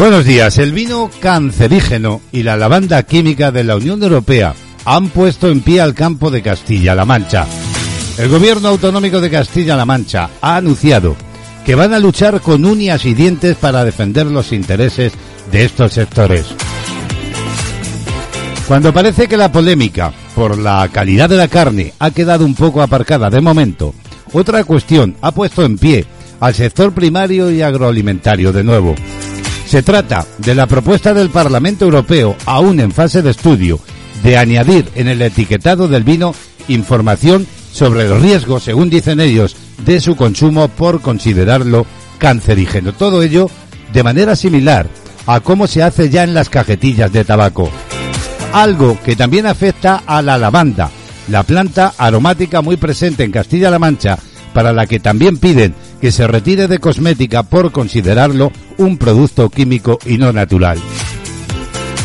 Buenos días. El vino cancerígeno y la lavanda química de la Unión Europea han puesto en pie al campo de Castilla-La Mancha. El gobierno autonómico de Castilla-La Mancha ha anunciado que van a luchar con uñas y dientes para defender los intereses de estos sectores. Cuando parece que la polémica por la calidad de la carne ha quedado un poco aparcada de momento, otra cuestión ha puesto en pie al sector primario y agroalimentario de nuevo. Se trata de la propuesta del Parlamento Europeo, aún en fase de estudio, de añadir en el etiquetado del vino información sobre el riesgo, según dicen ellos, de su consumo por considerarlo cancerígeno. Todo ello de manera similar a cómo se hace ya en las cajetillas de tabaco. Algo que también afecta a la lavanda, la planta aromática muy presente en Castilla-La Mancha, para la que también piden que se retire de cosmética por considerarlo un producto químico y no natural.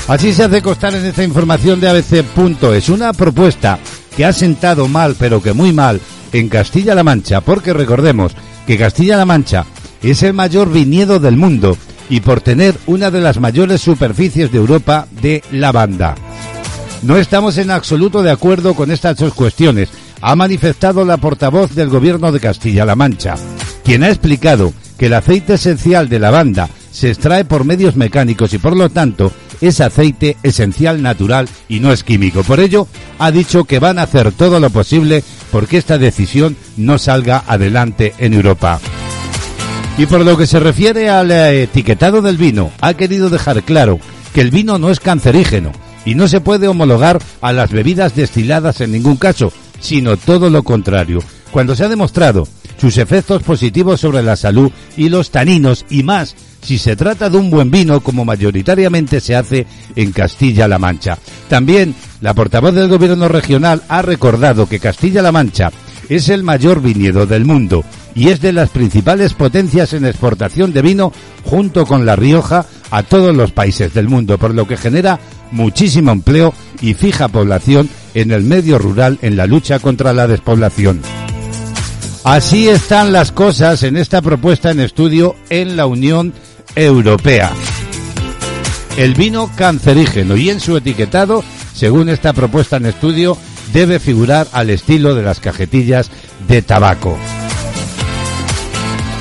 Así se hace constar en esta información de ABC.es una propuesta que ha sentado mal, pero que muy mal, en Castilla-La Mancha, porque recordemos que Castilla-La Mancha es el mayor viñedo del mundo y por tener una de las mayores superficies de Europa de lavanda. No estamos en absoluto de acuerdo con estas dos cuestiones, ha manifestado la portavoz del gobierno de Castilla-La Mancha, quien ha explicado que el aceite esencial de lavanda se extrae por medios mecánicos y por lo tanto es aceite esencial natural y no es químico. Por ello, ha dicho que van a hacer todo lo posible porque esta decisión no salga adelante en Europa. Y por lo que se refiere al etiquetado del vino, ha querido dejar claro que el vino no es cancerígeno y no se puede homologar a las bebidas destiladas en ningún caso, sino todo lo contrario. Cuando se ha demostrado sus efectos positivos sobre la salud y los taninos y más si se trata de un buen vino como mayoritariamente se hace en Castilla-La Mancha. También la portavoz del gobierno regional ha recordado que Castilla-La Mancha es el mayor viñedo del mundo y es de las principales potencias en exportación de vino junto con La Rioja a todos los países del mundo, por lo que genera muchísimo empleo y fija población en el medio rural en la lucha contra la despoblación. Así están las cosas en esta propuesta en estudio en la Unión Europea. El vino cancerígeno y en su etiquetado, según esta propuesta en estudio, debe figurar al estilo de las cajetillas de tabaco.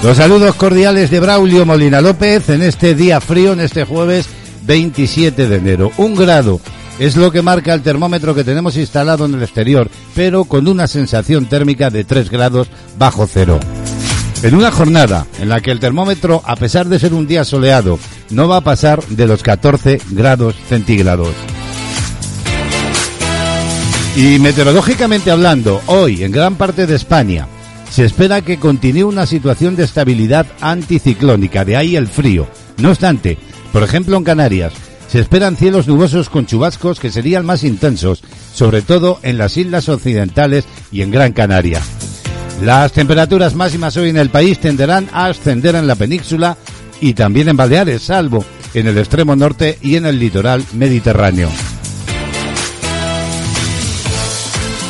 Los saludos cordiales de Braulio Molina López en este día frío, en este jueves 27 de enero. Un grado es lo que marca el termómetro que tenemos instalado en el exterior, pero con una sensación térmica de 3 grados bajo cero. En una jornada en la que el termómetro, a pesar de ser un día soleado, no va a pasar de los 14 grados centígrados. Y meteorológicamente hablando, hoy en gran parte de España se espera que continúe una situación de estabilidad anticiclónica, de ahí el frío. No obstante, por ejemplo en Canarias, se esperan cielos nubosos con chubascos que serían más intensos, sobre todo en las islas occidentales y en Gran Canaria. Las temperaturas máximas hoy en el país tenderán a ascender en la península y también en Baleares, salvo en el extremo norte y en el litoral mediterráneo.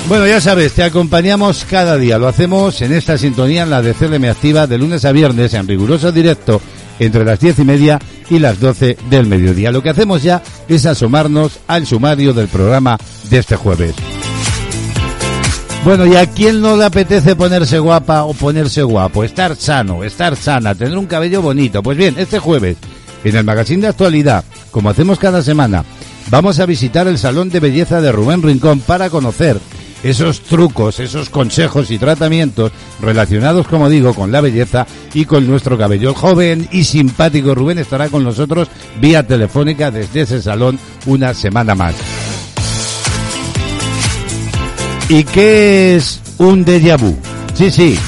Bueno, ya sabes, te acompañamos cada día. Lo hacemos en esta sintonía en la de CLM Activa de lunes a viernes en riguroso directo entre las diez y media y las doce del mediodía. Lo que hacemos ya es asomarnos al sumario del programa de este jueves. Bueno, ¿y a quién no le apetece ponerse guapa o ponerse guapo? Estar sano, estar sana, tener un cabello bonito. Pues bien, este jueves, en el magazine de actualidad, como hacemos cada semana, vamos a visitar el Salón de Belleza de Rubén Rincón para conocer esos trucos, esos consejos y tratamientos relacionados, como digo, con la belleza y con nuestro cabello. El joven y simpático Rubén estará con nosotros vía telefónica desde ese salón una semana más. ¿Y qué es un déjà vu? Sí, sí,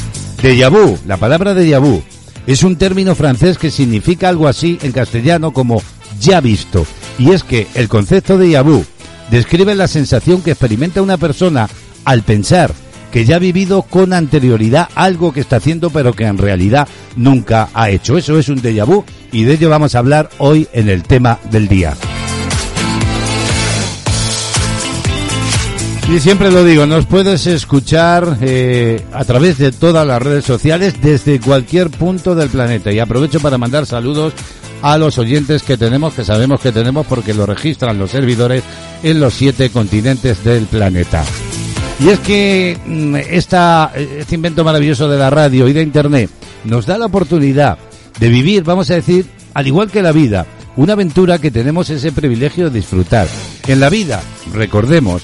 déjà vu, la palabra déjà vu es un término francés que significa algo así en castellano como ya visto. Y es que el concepto de déjà vu describe la sensación que experimenta una persona al pensar que ya ha vivido con anterioridad algo que está haciendo pero que en realidad nunca ha hecho. Eso es un déjà vu y de ello vamos a hablar hoy en el tema del día. Y siempre lo digo, nos puedes escuchar eh, a través de todas las redes sociales desde cualquier punto del planeta. Y aprovecho para mandar saludos a los oyentes que tenemos, que sabemos que tenemos porque lo registran los servidores en los siete continentes del planeta. Y es que mm, esta, este invento maravilloso de la radio y de Internet nos da la oportunidad de vivir, vamos a decir, al igual que la vida, una aventura que tenemos ese privilegio de disfrutar. En la vida, recordemos,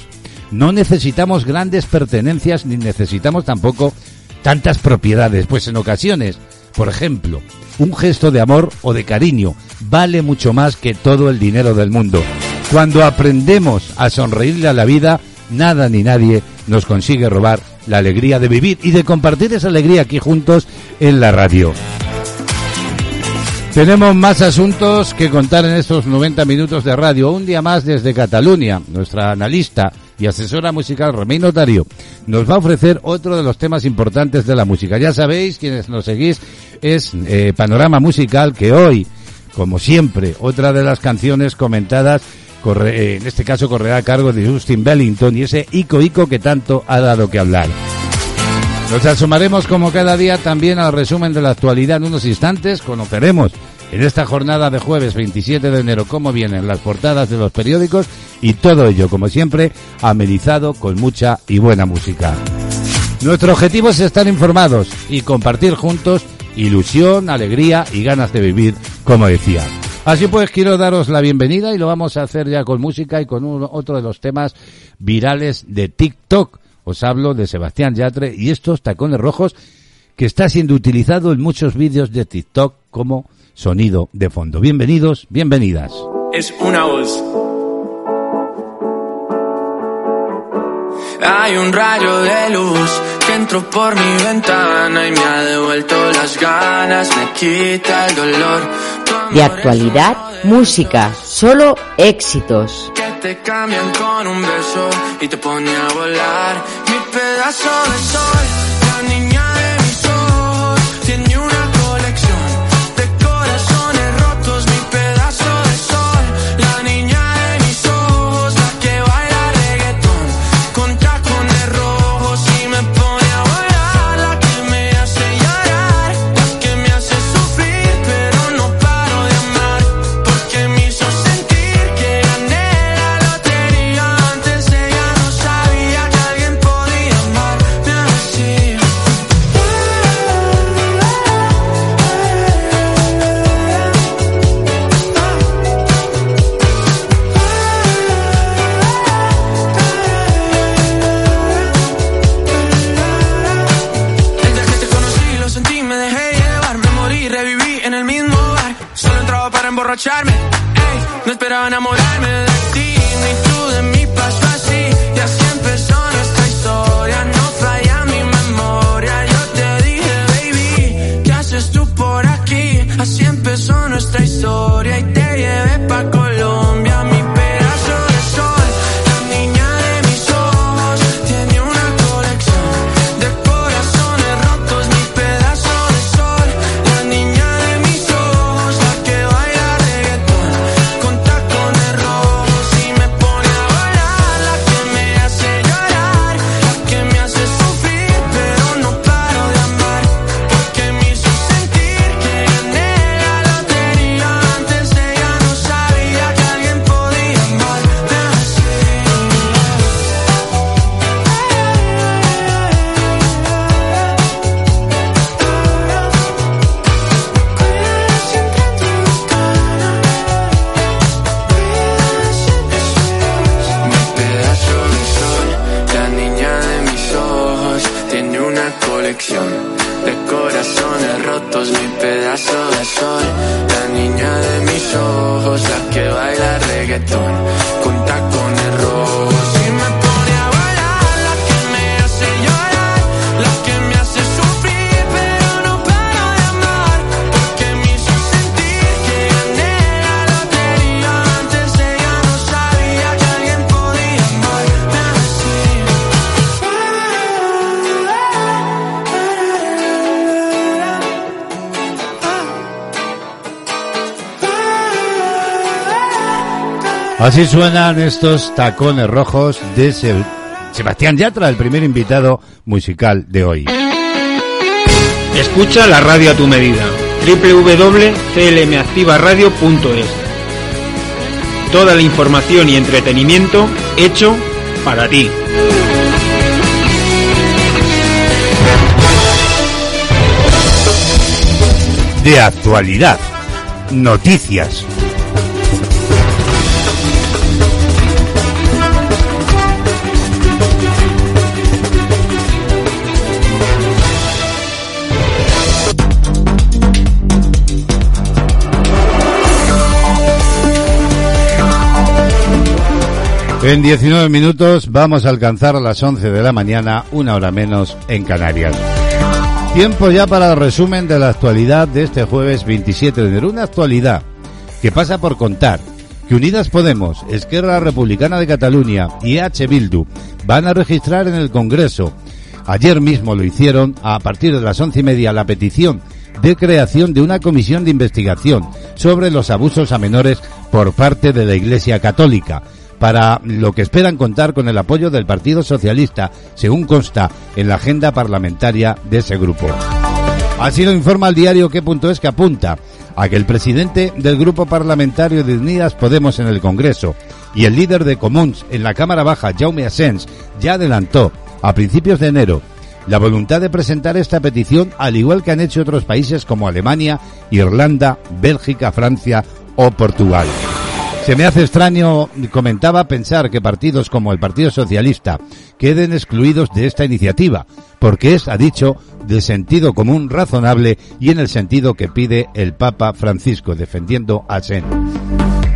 no necesitamos grandes pertenencias ni necesitamos tampoco tantas propiedades, pues en ocasiones, por ejemplo, un gesto de amor o de cariño vale mucho más que todo el dinero del mundo. Cuando aprendemos a sonreírle a la vida, nada ni nadie nos consigue robar la alegría de vivir y de compartir esa alegría aquí juntos en la radio. Tenemos más asuntos que contar en estos 90 minutos de radio. Un día más desde Cataluña. Nuestra analista y asesora musical Remey Notario nos va a ofrecer otro de los temas importantes de la música. Ya sabéis, quienes nos seguís, es eh, Panorama Musical que hoy, como siempre, otra de las canciones comentadas eh, en este caso correrá a cargo de Justin Bellington y ese Ico Ico que tanto ha dado que hablar. Nos asomaremos como cada día también al resumen de la actualidad en unos instantes. Conoceremos en esta jornada de jueves 27 de enero cómo vienen las portadas de los periódicos y todo ello, como siempre, amenizado con mucha y buena música. Nuestro objetivo es estar informados y compartir juntos ilusión, alegría y ganas de vivir, como decía. Así pues, quiero daros la bienvenida y lo vamos a hacer ya con música y con otro de los temas virales de TikTok. Os hablo de Sebastián Yatre y estos tacones rojos que está siendo utilizado en muchos vídeos de TikTok como sonido de fondo. Bienvenidos, bienvenidas. Es una voz. Hay un rayo de luz que entró por mi ventana y me ha devuelto las ganas, me quita el dolor. De actualidad, música, solo éxitos. Así suenan estos tacones rojos de Se- Sebastián Yatra, el primer invitado musical de hoy. Escucha la radio a tu medida. www.clmactivaradio.es Toda la información y entretenimiento hecho para ti. De actualidad, noticias, En 19 minutos vamos a alcanzar las 11 de la mañana, una hora menos en Canarias. Tiempo ya para el resumen de la actualidad de este jueves 27 de enero. Una actualidad que pasa por contar que Unidas Podemos, Esquerra Republicana de Cataluña y EH Bildu van a registrar en el Congreso. Ayer mismo lo hicieron a partir de las once y media la petición de creación de una comisión de investigación sobre los abusos a menores por parte de la Iglesia Católica para lo que esperan contar con el apoyo del Partido Socialista, según consta en la agenda parlamentaria de ese grupo. Así lo informa el diario Qué.es que apunta a que el presidente del grupo parlamentario de Unidas Podemos en el Congreso y el líder de Comuns en la Cámara Baja, Jaume Asens, ya adelantó a principios de enero la voluntad de presentar esta petición al igual que han hecho otros países como Alemania, Irlanda, Bélgica, Francia o Portugal. Se me hace extraño, comentaba, pensar que partidos como el Partido Socialista queden excluidos de esta iniciativa, porque es, ha dicho, de sentido común razonable y en el sentido que pide el Papa Francisco, defendiendo a Sen.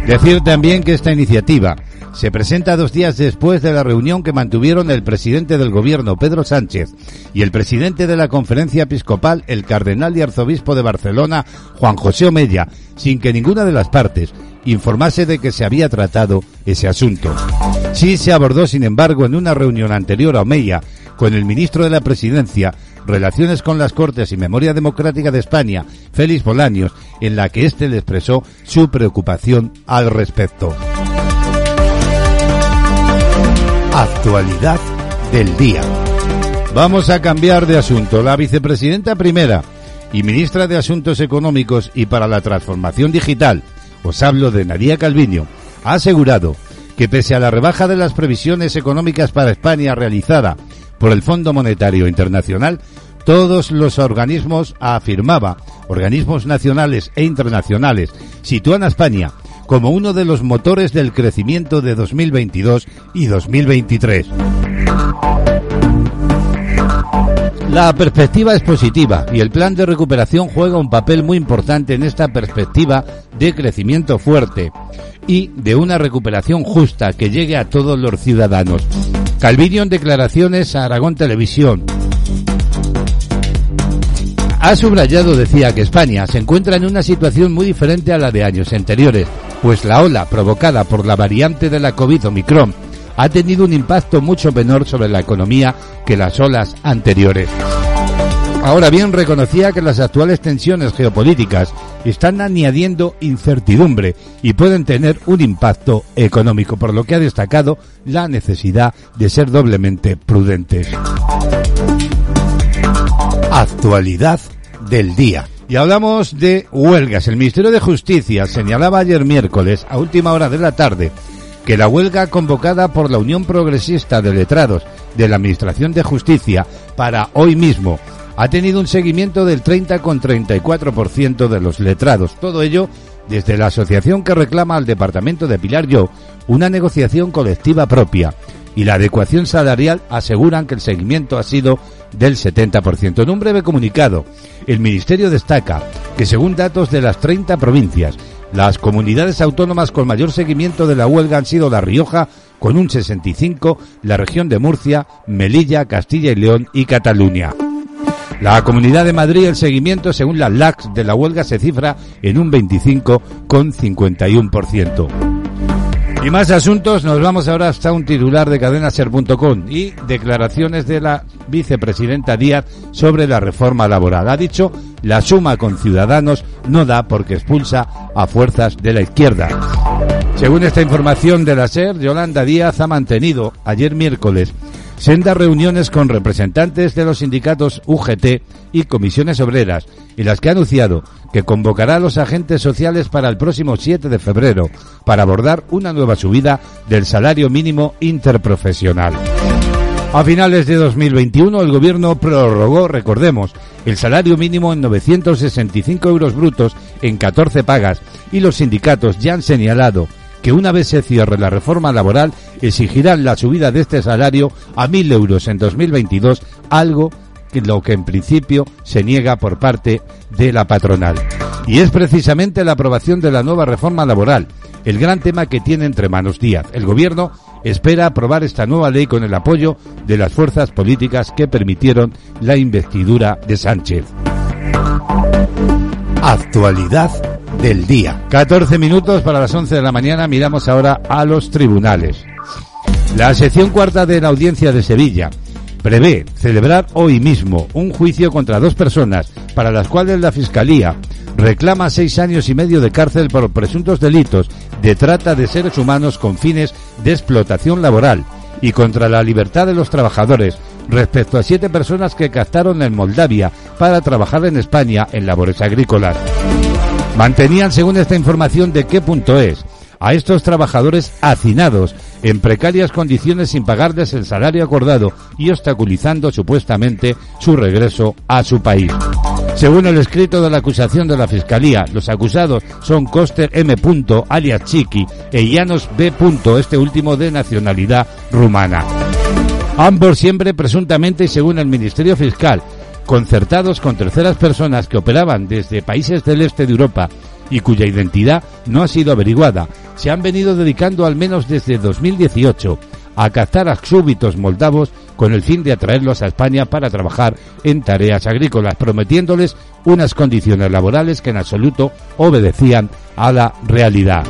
Decir también que esta iniciativa se presenta dos días después de la reunión que mantuvieron el presidente del gobierno, Pedro Sánchez, y el presidente de la conferencia episcopal, el cardenal y arzobispo de Barcelona, Juan José Omella, sin que ninguna de las partes informase de que se había tratado ese asunto. Sí se abordó, sin embargo, en una reunión anterior a Omeya con el ministro de la Presidencia, Relaciones con las Cortes y Memoria Democrática de España, Félix Bolaños, en la que éste le expresó su preocupación al respecto. Actualidad del día. Vamos a cambiar de asunto. La vicepresidenta primera y ministra de Asuntos Económicos y para la Transformación Digital, os hablo de Nadia Calviño, ha asegurado que pese a la rebaja de las previsiones económicas para España realizada por el Fondo Monetario Internacional, todos los organismos, afirmaba, organismos nacionales e internacionales, sitúan a España como uno de los motores del crecimiento de 2022 y 2023. La perspectiva es positiva y el plan de recuperación juega un papel muy importante en esta perspectiva de crecimiento fuerte y de una recuperación justa que llegue a todos los ciudadanos. Calviño en declaraciones a Aragón Televisión ha subrayado, decía, que España se encuentra en una situación muy diferente a la de años anteriores, pues la ola provocada por la variante de la COVID Omicron ha tenido un impacto mucho menor sobre la economía que las olas anteriores. Ahora bien, reconocía que las actuales tensiones geopolíticas están añadiendo incertidumbre y pueden tener un impacto económico, por lo que ha destacado la necesidad de ser doblemente prudentes. Actualidad del día. Y hablamos de huelgas. El Ministerio de Justicia señalaba ayer miércoles, a última hora de la tarde, que la huelga convocada por la Unión Progresista de Letrados de la Administración de Justicia para hoy mismo ha tenido un seguimiento del 30,34% de los letrados. Todo ello desde la asociación que reclama al Departamento de Pilar Yo una negociación colectiva propia y la adecuación salarial aseguran que el seguimiento ha sido del 70%. En un breve comunicado, el Ministerio destaca que según datos de las 30 provincias, las comunidades autónomas con mayor seguimiento de la huelga han sido La Rioja con un 65, la región de Murcia, Melilla, Castilla y León y Cataluña. La Comunidad de Madrid, el seguimiento según las LACs de la huelga se cifra en un 25,51%. Y más asuntos, nos vamos ahora hasta un titular de cadenaser.com y declaraciones de la vicepresidenta Díaz sobre la reforma laboral. Ha dicho, la suma con ciudadanos no da porque expulsa a fuerzas de la izquierda. Según esta información de la SER, Yolanda Díaz ha mantenido ayer miércoles sendas reuniones con representantes de los sindicatos UGT y comisiones obreras, y las que ha anunciado que convocará a los agentes sociales para el próximo 7 de febrero para abordar una nueva subida del salario mínimo interprofesional. A finales de 2021 el gobierno prorrogó, recordemos, el salario mínimo en 965 euros brutos en 14 pagas y los sindicatos ya han señalado que una vez se cierre la reforma laboral exigirán la subida de este salario a 1.000 euros en 2022, algo que lo que en principio se niega por parte de la patronal. Y es precisamente la aprobación de la nueva reforma laboral, el gran tema que tiene entre manos Díaz. El gobierno espera aprobar esta nueva ley con el apoyo de las fuerzas políticas que permitieron la investidura de Sánchez. Actualidad del día. 14 minutos para las 11 de la mañana. Miramos ahora a los tribunales. La sección cuarta de la audiencia de Sevilla prevé celebrar hoy mismo un juicio contra dos personas para las cuales la Fiscalía reclama seis años y medio de cárcel por presuntos delitos de trata de seres humanos con fines de explotación laboral y contra la libertad de los trabajadores respecto a siete personas que captaron en Moldavia para trabajar en España en labores agrícolas. Mantenían, según esta información de qué punto es, a estos trabajadores hacinados en precarias condiciones sin pagarles el salario acordado y obstaculizando supuestamente su regreso a su país. Según el escrito de la acusación de la Fiscalía, los acusados son Coster M. alias Chiqui e Llanos B. este último de nacionalidad rumana. Ambos siempre presuntamente y según el Ministerio Fiscal, concertados con terceras personas que operaban desde países del este de Europa y cuya identidad no ha sido averiguada, se han venido dedicando al menos desde 2018 a cazar a súbitos moldavos con el fin de atraerlos a España para trabajar en tareas agrícolas, prometiéndoles unas condiciones laborales que en absoluto obedecían a la realidad.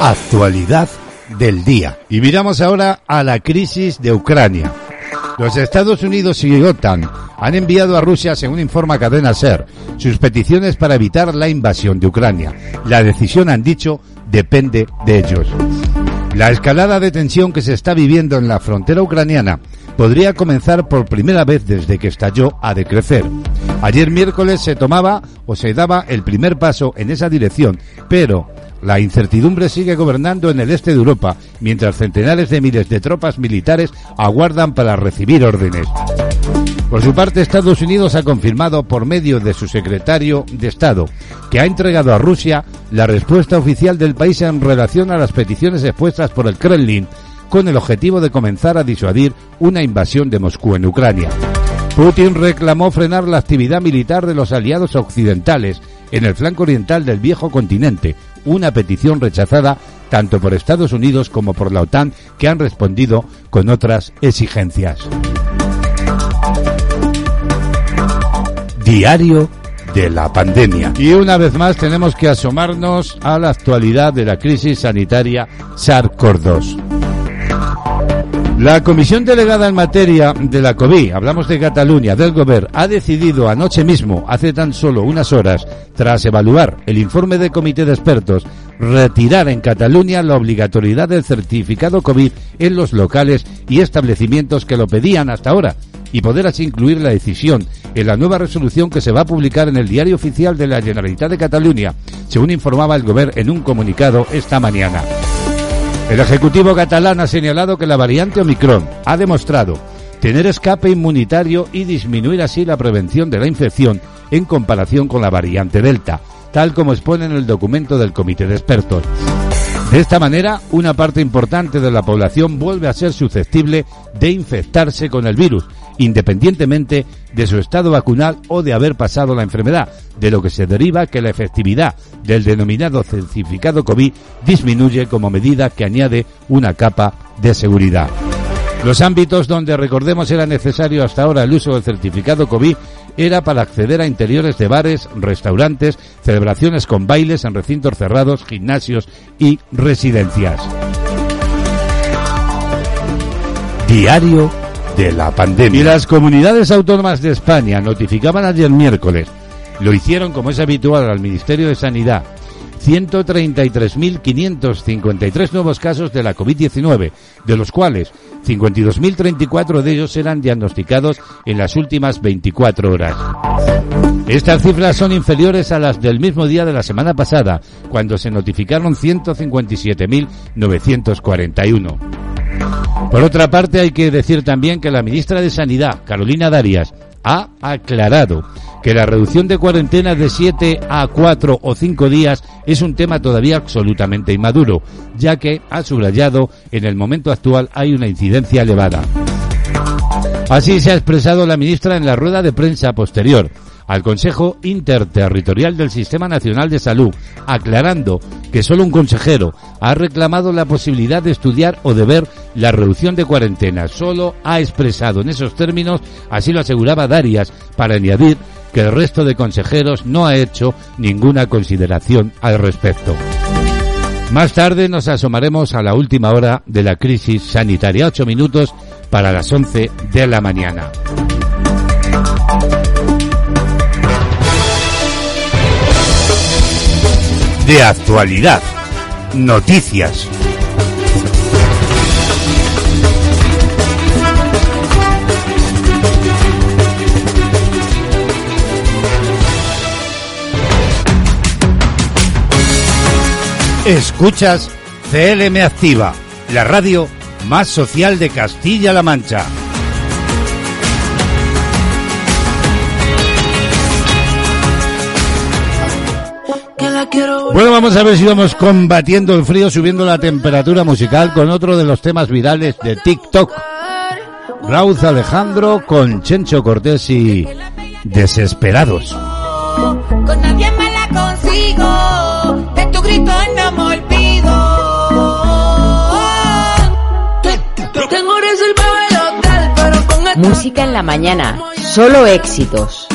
Actualidad del día. Y miramos ahora a la crisis de Ucrania. Los Estados Unidos y OTAN han enviado a Rusia, según informa Cadena Ser, sus peticiones para evitar la invasión de Ucrania. La decisión, han dicho, depende de ellos. La escalada de tensión que se está viviendo en la frontera ucraniana podría comenzar por primera vez desde que estalló a decrecer. Ayer miércoles se tomaba o se daba el primer paso en esa dirección, pero la incertidumbre sigue gobernando en el este de Europa, mientras centenares de miles de tropas militares aguardan para recibir órdenes. Por su parte, Estados Unidos ha confirmado por medio de su secretario de Estado que ha entregado a Rusia la respuesta oficial del país en relación a las peticiones expuestas por el Kremlin con el objetivo de comenzar a disuadir una invasión de Moscú en Ucrania. Putin reclamó frenar la actividad militar de los aliados occidentales en el flanco oriental del viejo continente, una petición rechazada tanto por Estados Unidos como por la OTAN, que han respondido con otras exigencias. Diario de la pandemia. Y una vez más tenemos que asomarnos a la actualidad de la crisis sanitaria SARS-CoV-2. La comisión delegada en materia de la COVID, hablamos de Cataluña, del Gobierno, ha decidido anoche mismo, hace tan solo unas horas, tras evaluar el informe del comité de expertos, retirar en Cataluña la obligatoriedad del certificado COVID en los locales y establecimientos que lo pedían hasta ahora y poder así incluir la decisión en la nueva resolución que se va a publicar en el Diario Oficial de la Generalitat de Cataluña, según informaba el Gobierno en un comunicado esta mañana. El Ejecutivo catalán ha señalado que la variante Omicron ha demostrado tener escape inmunitario y disminuir así la prevención de la infección en comparación con la variante Delta, tal como expone en el documento del Comité de Expertos. De esta manera, una parte importante de la población vuelve a ser susceptible de infectarse con el virus, independientemente de su estado vacunal o de haber pasado la enfermedad, de lo que se deriva que la efectividad del denominado certificado COVID disminuye como medida que añade una capa de seguridad. Los ámbitos donde recordemos era necesario hasta ahora el uso del certificado COVID era para acceder a interiores de bares, restaurantes, celebraciones con bailes en recintos cerrados, gimnasios y residencias. Diario de la pandemia. Y las comunidades autónomas de España notificaban ayer miércoles, lo hicieron como es habitual al Ministerio de Sanidad, 133.553 nuevos casos de la COVID-19, de los cuales 52.034 de ellos eran diagnosticados en las últimas 24 horas. Estas cifras son inferiores a las del mismo día de la semana pasada, cuando se notificaron 157.941. Por otra parte, hay que decir también que la ministra de Sanidad, Carolina Darias, ha aclarado que la reducción de cuarentena de 7 a 4 o 5 días es un tema todavía absolutamente inmaduro, ya que, ha subrayado, en el momento actual hay una incidencia elevada. Así se ha expresado la ministra en la rueda de prensa posterior al Consejo Interterritorial del Sistema Nacional de Salud, aclarando que solo un consejero ha reclamado la posibilidad de estudiar o de ver la reducción de cuarentena. Solo ha expresado en esos términos, así lo aseguraba Darias, para añadir que el resto de consejeros no ha hecho ninguna consideración al respecto. Más tarde nos asomaremos a la última hora de la crisis sanitaria, ocho minutos para las once de la mañana. De actualidad, noticias. Escuchas CLM Activa, la radio más social de Castilla-La Mancha. Bueno, vamos a ver si vamos combatiendo el frío, subiendo la temperatura musical con otro de los temas virales de TikTok. Raúl Alejandro con Chencho Cortés y Desesperados. Con nadie me la consigo, de tu grito no me olvido. Tengo reservado el hotel, pero con esta Música en la mañana, solo éxitos.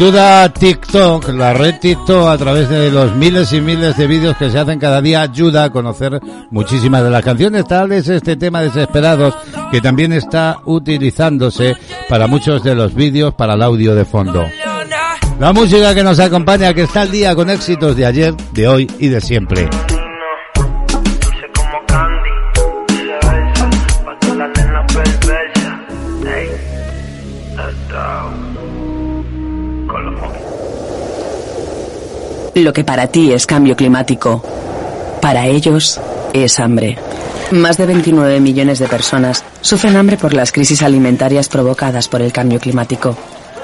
Duda TikTok, la red TikTok a través de los miles y miles de vídeos que se hacen cada día ayuda a conocer muchísimas de las canciones. Tal es este tema Desesperados que también está utilizándose para muchos de los vídeos para el audio de fondo. La música que nos acompaña, que está al día con éxitos de ayer, de hoy y de siempre. Lo que para ti es cambio climático, para ellos es hambre. Más de 29 millones de personas sufren hambre por las crisis alimentarias provocadas por el cambio climático.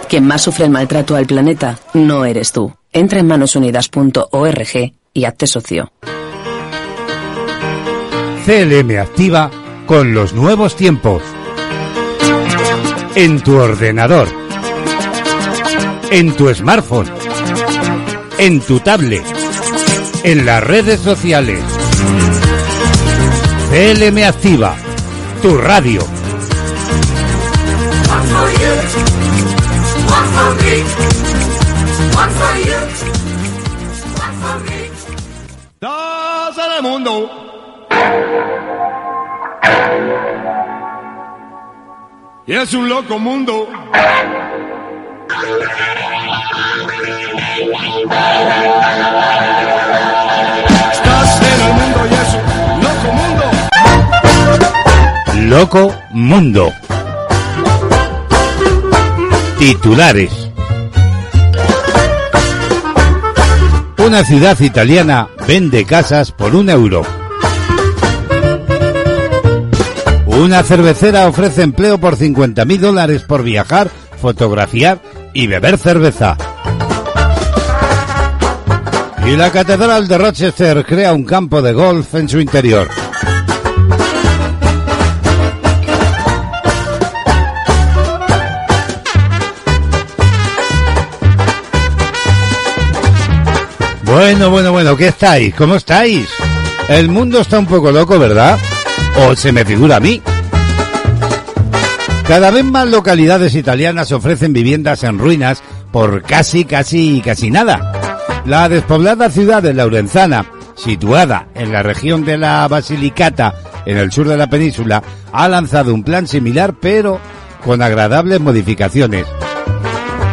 Quien más sufre el maltrato al planeta no eres tú. Entra en manosunidas.org y hazte socio. CLM activa con los nuevos tiempos. En tu ordenador. En tu smartphone. En tu tablet. En las redes sociales. CLM activa. Tu radio. El mundo. Y es un loco mundo. Estás en el mundo y es loco mundo. Loco Mundo. Titulares. Una ciudad italiana vende casas por un euro. Una cervecera ofrece empleo por 50.000 dólares por viajar, fotografiar y beber cerveza. Y la Catedral de Rochester crea un campo de golf en su interior. Bueno, bueno, bueno, ¿qué estáis? ¿Cómo estáis? El mundo está un poco loco, ¿verdad? ¿O se me figura a mí? Cada vez más localidades italianas ofrecen viviendas en ruinas por casi, casi, casi nada. La despoblada ciudad de Laurenzana, situada en la región de la Basilicata, en el sur de la península, ha lanzado un plan similar pero con agradables modificaciones.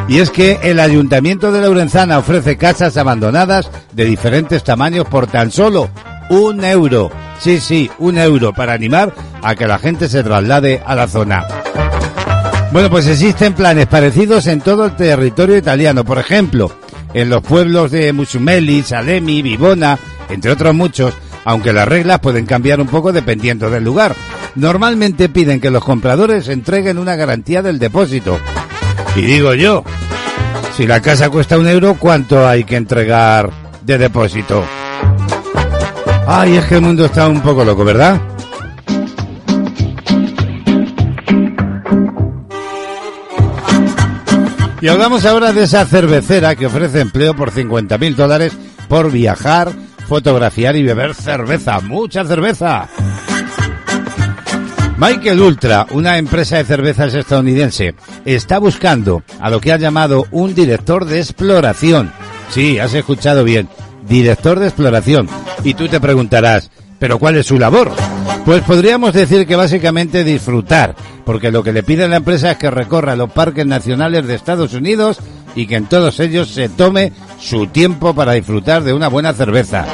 Y es que el Ayuntamiento de Laurenzana ofrece casas abandonadas de diferentes tamaños por tan solo un euro. Sí, sí, un euro para animar a que la gente se traslade a la zona. Bueno, pues existen planes parecidos en todo el territorio italiano. Por ejemplo, en los pueblos de Musumeli, Salemi, Vivona, entre otros muchos, aunque las reglas pueden cambiar un poco dependiendo del lugar. Normalmente piden que los compradores entreguen una garantía del depósito. Y digo yo, si la casa cuesta un euro, ¿cuánto hay que entregar de depósito? Ay, es que el mundo está un poco loco, ¿verdad? Y hablamos ahora de esa cervecera que ofrece empleo por 50.000 dólares por viajar, fotografiar y beber cerveza. ¡Mucha cerveza! Michael Ultra, una empresa de cervezas estadounidense, está buscando a lo que ha llamado un director de exploración. Sí, has escuchado bien, director de exploración. Y tú te preguntarás, ¿pero cuál es su labor? Pues podríamos decir que básicamente disfrutar, porque lo que le pide la empresa es que recorra los parques nacionales de Estados Unidos y que en todos ellos se tome su tiempo para disfrutar de una buena cerveza.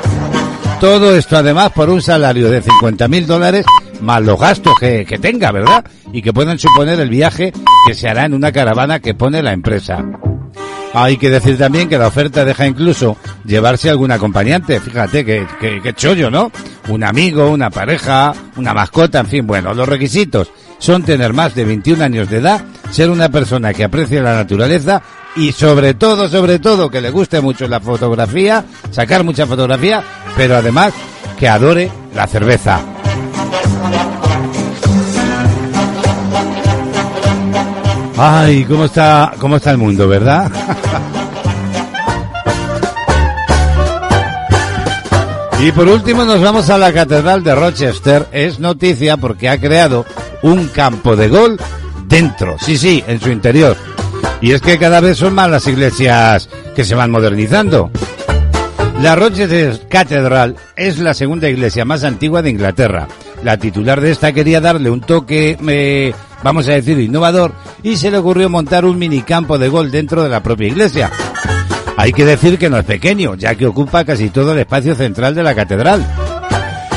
Todo esto además por un salario de 50.000 dólares más los gastos que, que tenga, ¿verdad? Y que pueden suponer el viaje que se hará en una caravana que pone la empresa. Hay que decir también que la oferta deja incluso llevarse algún acompañante. Fíjate que, que, que chollo, ¿no? Un amigo, una pareja, una mascota, en fin, bueno, los requisitos son tener más de 21 años de edad, ser una persona que aprecie la naturaleza y sobre todo, sobre todo, que le guste mucho la fotografía, sacar mucha fotografía, pero además que adore la cerveza. Ay, cómo está, cómo está el mundo, ¿verdad? y por último nos vamos a la Catedral de Rochester. Es noticia porque ha creado un campo de gol dentro, sí, sí, en su interior. Y es que cada vez son más las iglesias que se van modernizando. La Rochester Cathedral es la segunda iglesia más antigua de Inglaterra. La titular de esta quería darle un toque, eh, vamos a decir, innovador y se le ocurrió montar un minicampo de gol dentro de la propia iglesia. Hay que decir que no es pequeño, ya que ocupa casi todo el espacio central de la catedral.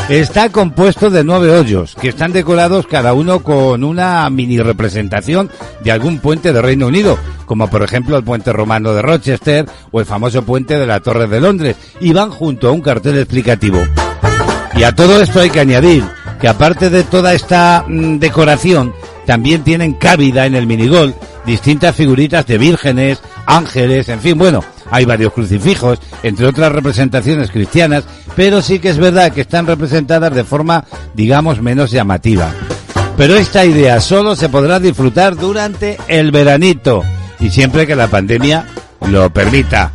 Está compuesto de nueve hoyos, que están decorados cada uno con una mini representación de algún puente de Reino Unido, como por ejemplo el puente romano de Rochester o el famoso puente de la Torre de Londres, y van junto a un cartel explicativo. Y a todo esto hay que añadir que aparte de toda esta mm, decoración, también tienen cabida en el minigol distintas figuritas de vírgenes, ángeles, en fin, bueno, hay varios crucifijos, entre otras representaciones cristianas, pero sí que es verdad que están representadas de forma, digamos, menos llamativa. Pero esta idea solo se podrá disfrutar durante el veranito y siempre que la pandemia lo permita.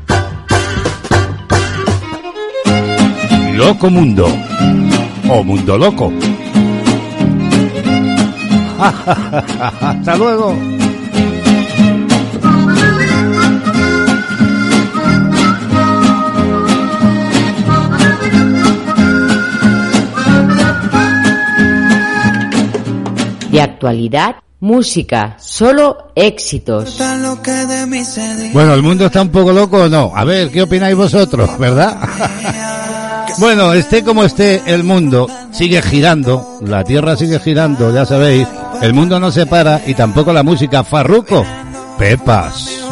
Loco Mundo o Mundo Loco. Hasta luego. De actualidad, música, solo éxitos. Bueno, el mundo está un poco loco o no. A ver, ¿qué opináis vosotros, verdad? bueno, esté como esté, el mundo sigue girando, la Tierra sigue girando, ya sabéis. El mundo no se para y tampoco la música. Farruco, Pepas.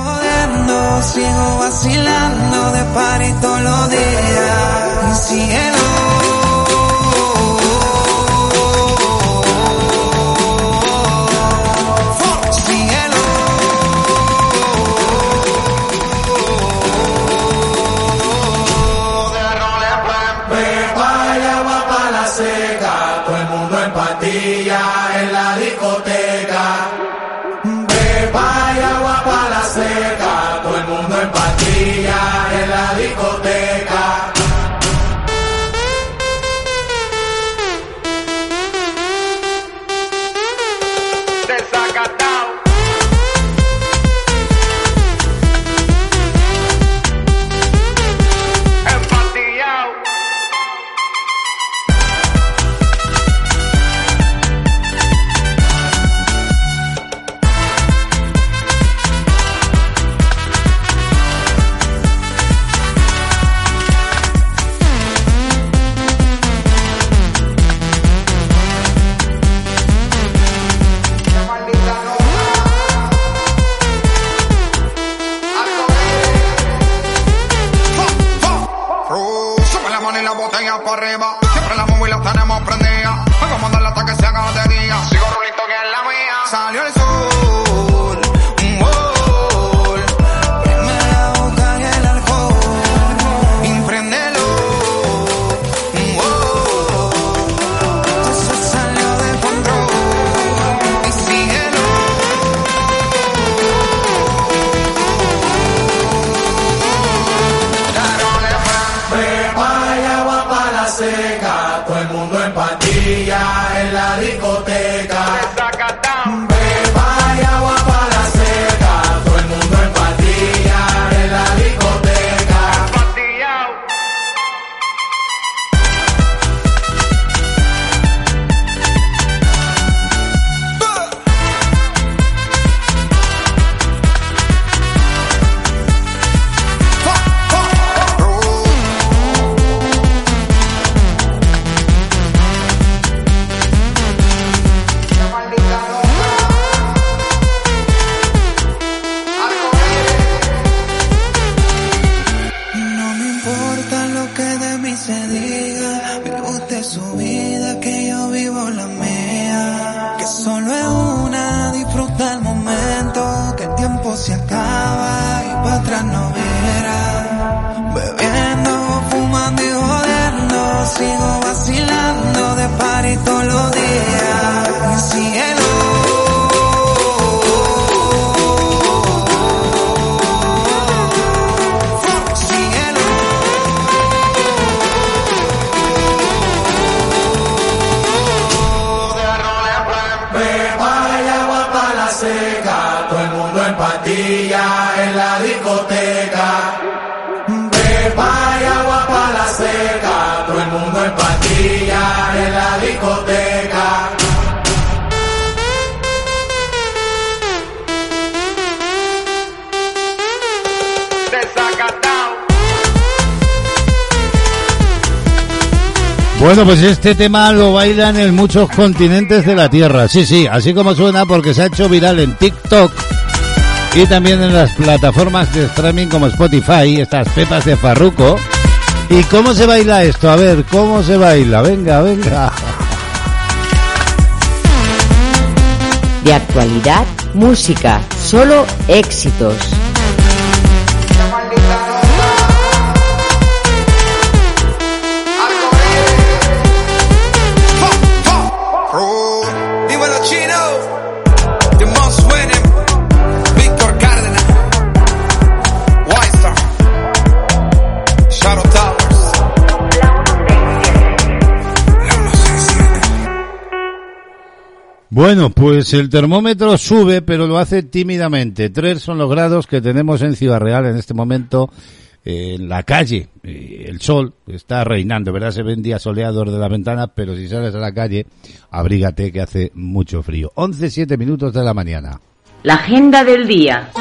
Pues este tema lo bailan en muchos continentes de la Tierra. Sí, sí, así como suena porque se ha hecho viral en TikTok y también en las plataformas de streaming como Spotify, estas pepas de Farruco. ¿Y cómo se baila esto? A ver, ¿cómo se baila? Venga, venga. De actualidad, música, solo éxitos. Bueno, pues el termómetro sube, pero lo hace tímidamente. Tres son los grados que tenemos en Ciudad Real en este momento. eh, en la calle, eh, el sol está reinando, ¿verdad? Se ven días soleados de la ventana, pero si sales a la calle, abrígate que hace mucho frío. 11, 7 minutos de la mañana. La agenda del día.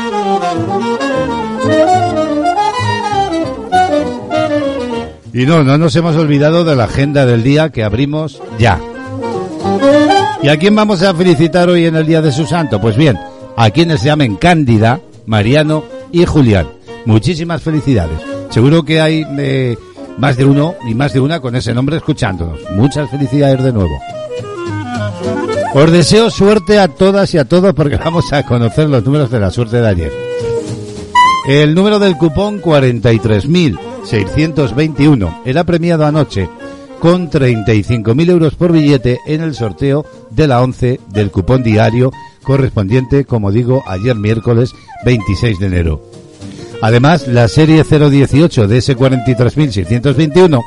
Y no, no nos hemos olvidado de la agenda del día que abrimos ya. ¿Y a quién vamos a felicitar hoy en el día de su santo? Pues bien, a quienes se llamen Cándida, Mariano y Julián. Muchísimas felicidades. Seguro que hay eh, más de uno y más de una con ese nombre escuchándonos. Muchas felicidades de nuevo. Os deseo suerte a todas y a todos porque vamos a conocer los números de la suerte de ayer. El número del cupón 43.621 era premiado anoche con 35.000 euros por billete en el sorteo de la 11 del cupón diario correspondiente, como digo, ayer miércoles 26 de enero. Además, la serie 018 de ese 43.621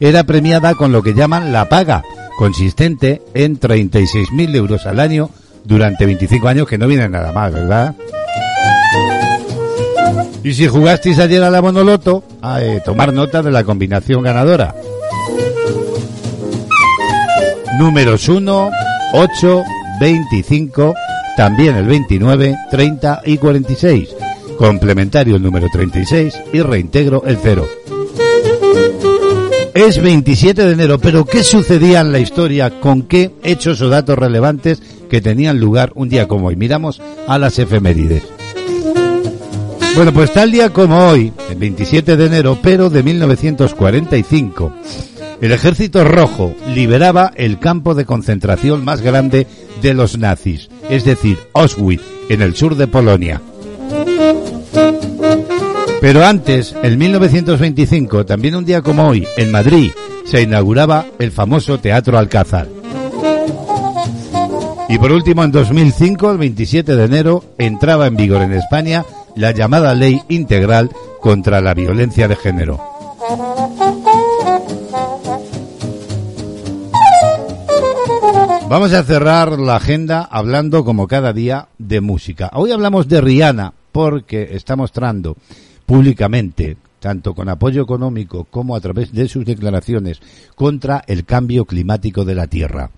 era premiada con lo que llaman la paga, consistente en 36.000 euros al año durante 25 años, que no viene nada mal, ¿verdad? Y si jugasteis ayer a la Monoloto, a eh, tomar nota de la combinación ganadora. Números 1, 8, 25, también el 29, 30 y 46. Complementario el número 36 y reintegro el 0. Es 27 de enero, pero ¿qué sucedía en la historia? ¿Con qué hechos o datos relevantes que tenían lugar un día como hoy? Miramos a las efemérides. Bueno, pues tal día como hoy, el 27 de enero, pero de 1945, el ejército rojo liberaba el campo de concentración más grande de los nazis, es decir, Auschwitz, en el sur de Polonia. Pero antes, en 1925, también un día como hoy, en Madrid, se inauguraba el famoso Teatro Alcázar. Y por último, en 2005, el 27 de enero, entraba en vigor en España la llamada Ley Integral contra la Violencia de Género. Vamos a cerrar la agenda hablando como cada día de música. Hoy hablamos de Rihanna porque está mostrando públicamente, tanto con apoyo económico como a través de sus declaraciones, contra el cambio climático de la Tierra.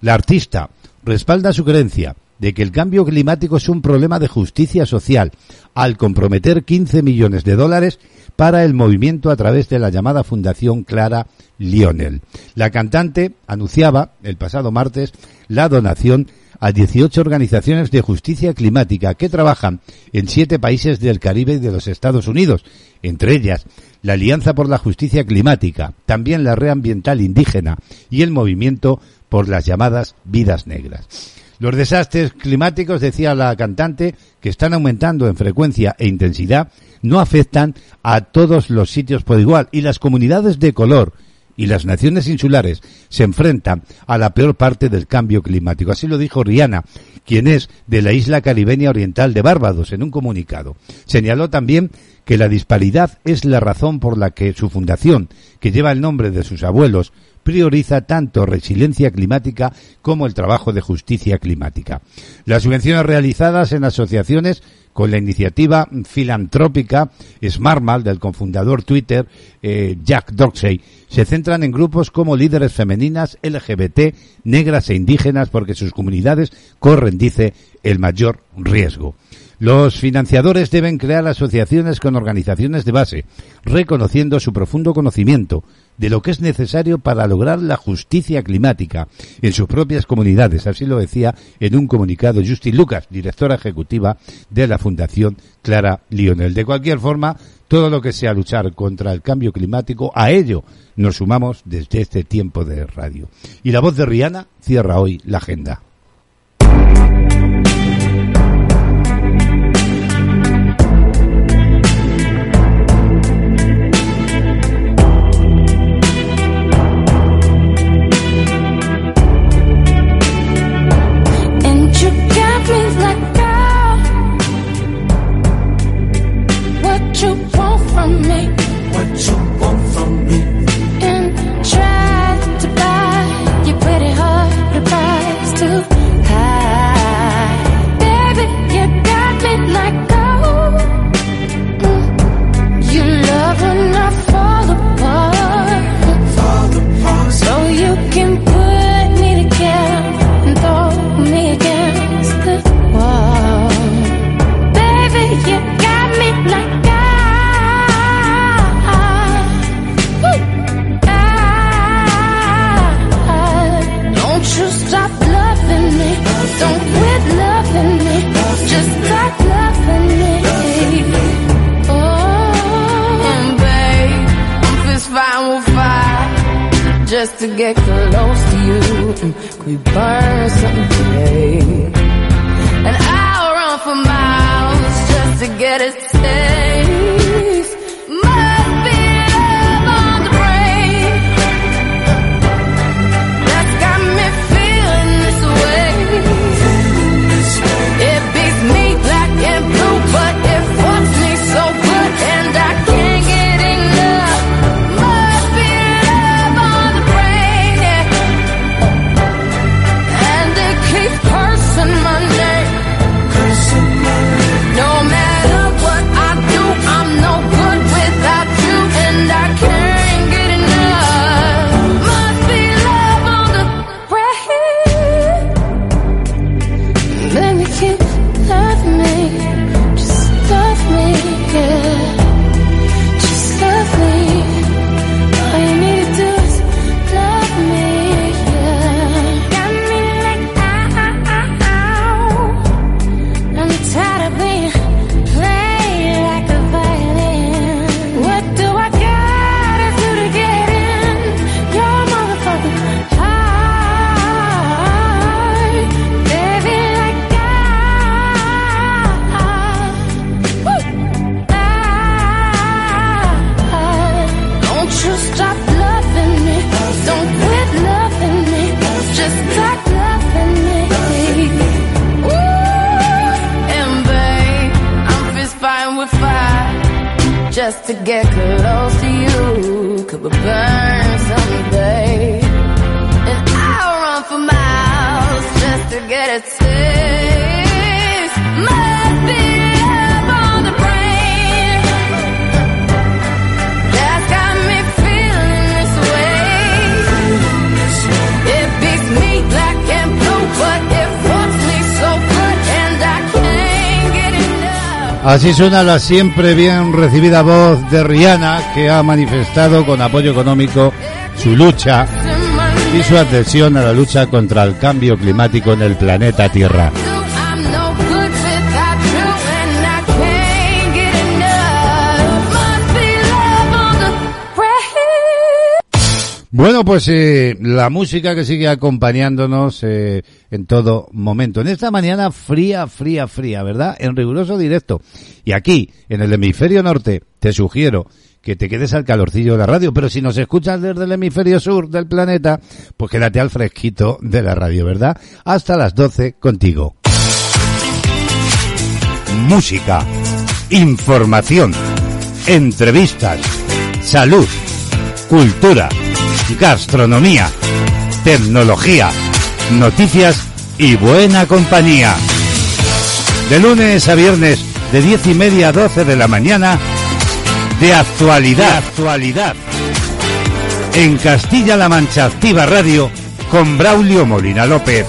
La artista respalda su creencia de que el cambio climático es un problema de justicia social al comprometer 15 millones de dólares para el movimiento a través de la llamada Fundación Clara Lionel. La cantante anunciaba el pasado martes la donación a 18 organizaciones de justicia climática que trabajan en siete países del Caribe y de los Estados Unidos, entre ellas la Alianza por la Justicia Climática, también la Red Ambiental Indígena y el Movimiento por las llamadas Vidas Negras. Los desastres climáticos, decía la cantante, que están aumentando en frecuencia e intensidad, no afectan a todos los sitios por igual y las comunidades de color y las naciones insulares se enfrentan a la peor parte del cambio climático. Así lo dijo Rihanna, quien es de la isla caribeña oriental de Barbados, en un comunicado. Señaló también que la disparidad es la razón por la que su fundación, que lleva el nombre de sus abuelos, prioriza tanto resiliencia climática como el trabajo de justicia climática. Las subvenciones realizadas en asociaciones con la iniciativa filantrópica Smartmal del cofundador Twitter eh, Jack Dorsey. Se centran en grupos como líderes femeninas, LGBT, negras e indígenas porque sus comunidades corren, dice, el mayor riesgo. Los financiadores deben crear asociaciones con organizaciones de base, reconociendo su profundo conocimiento de lo que es necesario para lograr la justicia climática en sus propias comunidades. Así lo decía en un comunicado Justin Lucas, directora ejecutiva de la Fundación Clara Lionel. De cualquier forma, todo lo que sea luchar contra el cambio climático, a ello nos sumamos desde este tiempo de radio. Y la voz de Rihanna cierra hoy la agenda. To get close to you. We burn Así suena la siempre bien recibida voz de Rihanna, que ha manifestado con apoyo económico su lucha y su adhesión a la lucha contra el cambio climático en el planeta Tierra. Bueno, pues eh, la música que sigue acompañándonos eh, en todo momento. En esta mañana fría, fría, fría, ¿verdad? En riguroso directo. Y aquí, en el hemisferio norte, te sugiero que te quedes al calorcillo de la radio, pero si nos escuchas desde el hemisferio sur del planeta, pues quédate al fresquito de la radio, ¿verdad? Hasta las 12 contigo. Música, información, entrevistas, salud, cultura, gastronomía, tecnología, noticias y buena compañía. De lunes a viernes, de diez y media a 12 de la mañana de actualidad. actualidad. En Castilla-La Mancha Activa Radio con Braulio Molina López.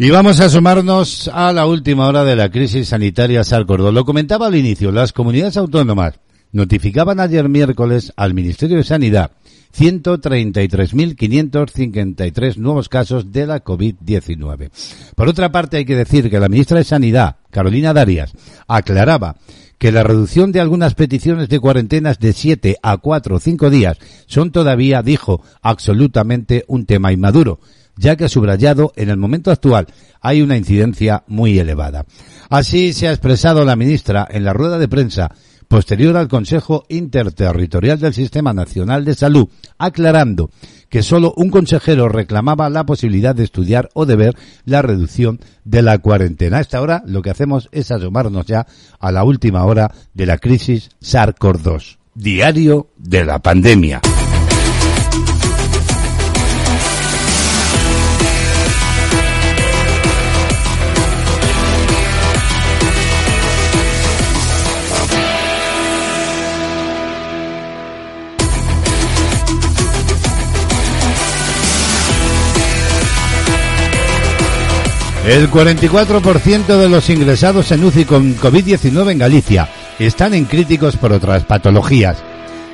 Y vamos a sumarnos a la última hora de la crisis sanitaria Sarcordo. Lo comentaba al inicio, las comunidades autónomas notificaban ayer miércoles al Ministerio de Sanidad 133.553 nuevos casos de la COVID-19. Por otra parte, hay que decir que la ministra de Sanidad, Carolina Darias, aclaraba que la reducción de algunas peticiones de cuarentenas de 7 a 4 o 5 días son todavía, dijo, absolutamente un tema inmaduro, ya que subrayado en el momento actual hay una incidencia muy elevada. Así se ha expresado la ministra en la rueda de prensa posterior al Consejo Interterritorial del Sistema Nacional de Salud, aclarando que solo un consejero reclamaba la posibilidad de estudiar o de ver la reducción de la cuarentena. A esta hora lo que hacemos es asomarnos ya a la última hora de la crisis SARS-CoV-2, diario de la pandemia. El 44% de los ingresados en UCI con COVID-19 en Galicia están en críticos por otras patologías.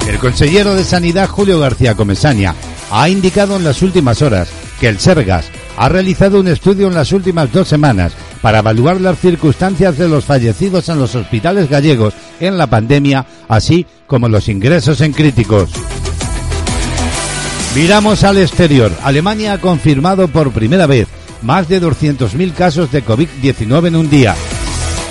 El consejero de Sanidad Julio García Comesaña ha indicado en las últimas horas que el Sergas ha realizado un estudio en las últimas dos semanas para evaluar las circunstancias de los fallecidos en los hospitales gallegos en la pandemia, así como los ingresos en críticos. Miramos al exterior. Alemania ha confirmado por primera vez más de 200.000 casos de COVID-19 en un día.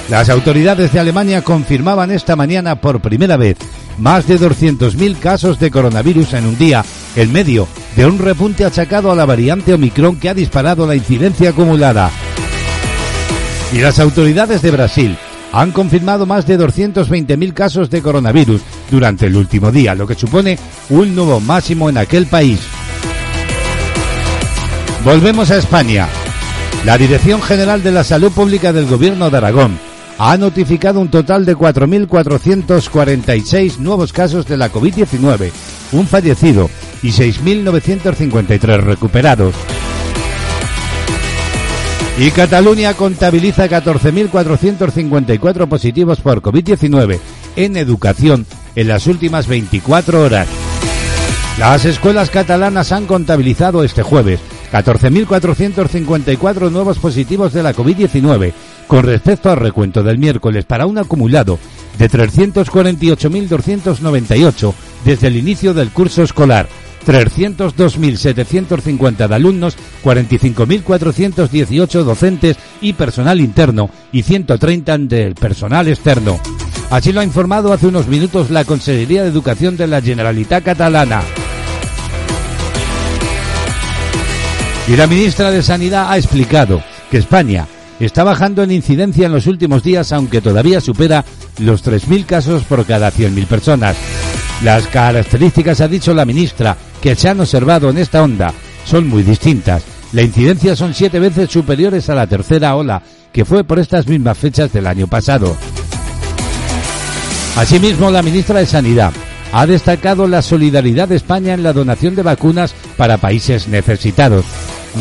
Las autoridades de Alemania confirmaban esta mañana por primera vez más de 200.000 casos de coronavirus en un día, en medio de un repunte achacado a la variante Omicron que ha disparado la incidencia acumulada. Y las autoridades de Brasil han confirmado más de 220.000 casos de coronavirus durante el último día, lo que supone un nuevo máximo en aquel país. Volvemos a España. La Dirección General de la Salud Pública del Gobierno de Aragón ha notificado un total de 4.446 nuevos casos de la COVID-19, un fallecido y 6.953 recuperados. Y Cataluña contabiliza 14.454 positivos por COVID-19 en educación en las últimas 24 horas. Las escuelas catalanas han contabilizado este jueves 14.454 nuevos positivos de la COVID-19 con respecto al recuento del miércoles para un acumulado de 348.298 desde el inicio del curso escolar. 302.750 de alumnos, 45.418 docentes y personal interno y 130 del personal externo. Así lo ha informado hace unos minutos la Consejería de Educación de la Generalitat Catalana. Y la ministra de Sanidad ha explicado que España está bajando en incidencia en los últimos días, aunque todavía supera los 3.000 casos por cada 100.000 personas. Las características, ha dicho la ministra, que se han observado en esta onda son muy distintas. La incidencia son siete veces superiores a la tercera ola, que fue por estas mismas fechas del año pasado. Asimismo, la ministra de Sanidad ha destacado la solidaridad de España en la donación de vacunas para países necesitados.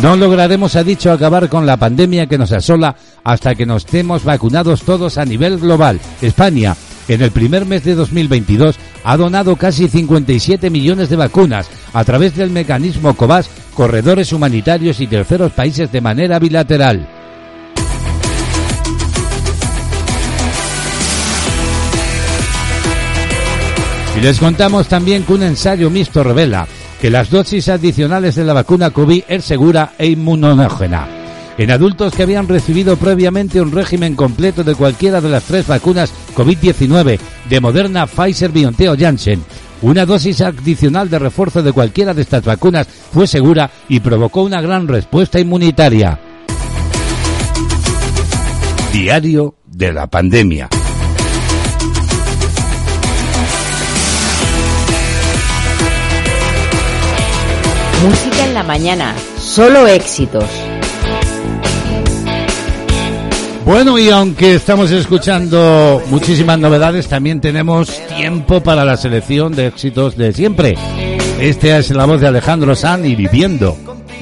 No lograremos, ha dicho, acabar con la pandemia que nos asola hasta que nos estemos vacunados todos a nivel global. España, en el primer mes de 2022, ha donado casi 57 millones de vacunas a través del mecanismo COVAS, corredores humanitarios y terceros países de manera bilateral. Y les contamos también que un ensayo mixto revela que las dosis adicionales de la vacuna COVID es segura e inmunógena. En adultos que habían recibido previamente un régimen completo de cualquiera de las tres vacunas COVID-19 de Moderna, Pfizer, BioNTech o Janssen, una dosis adicional de refuerzo de cualquiera de estas vacunas fue segura y provocó una gran respuesta inmunitaria. Diario de la pandemia. Música en la mañana, solo éxitos. Bueno, y aunque estamos escuchando muchísimas novedades, también tenemos tiempo para la selección de éxitos de siempre. Este es la voz de Alejandro San y Viviendo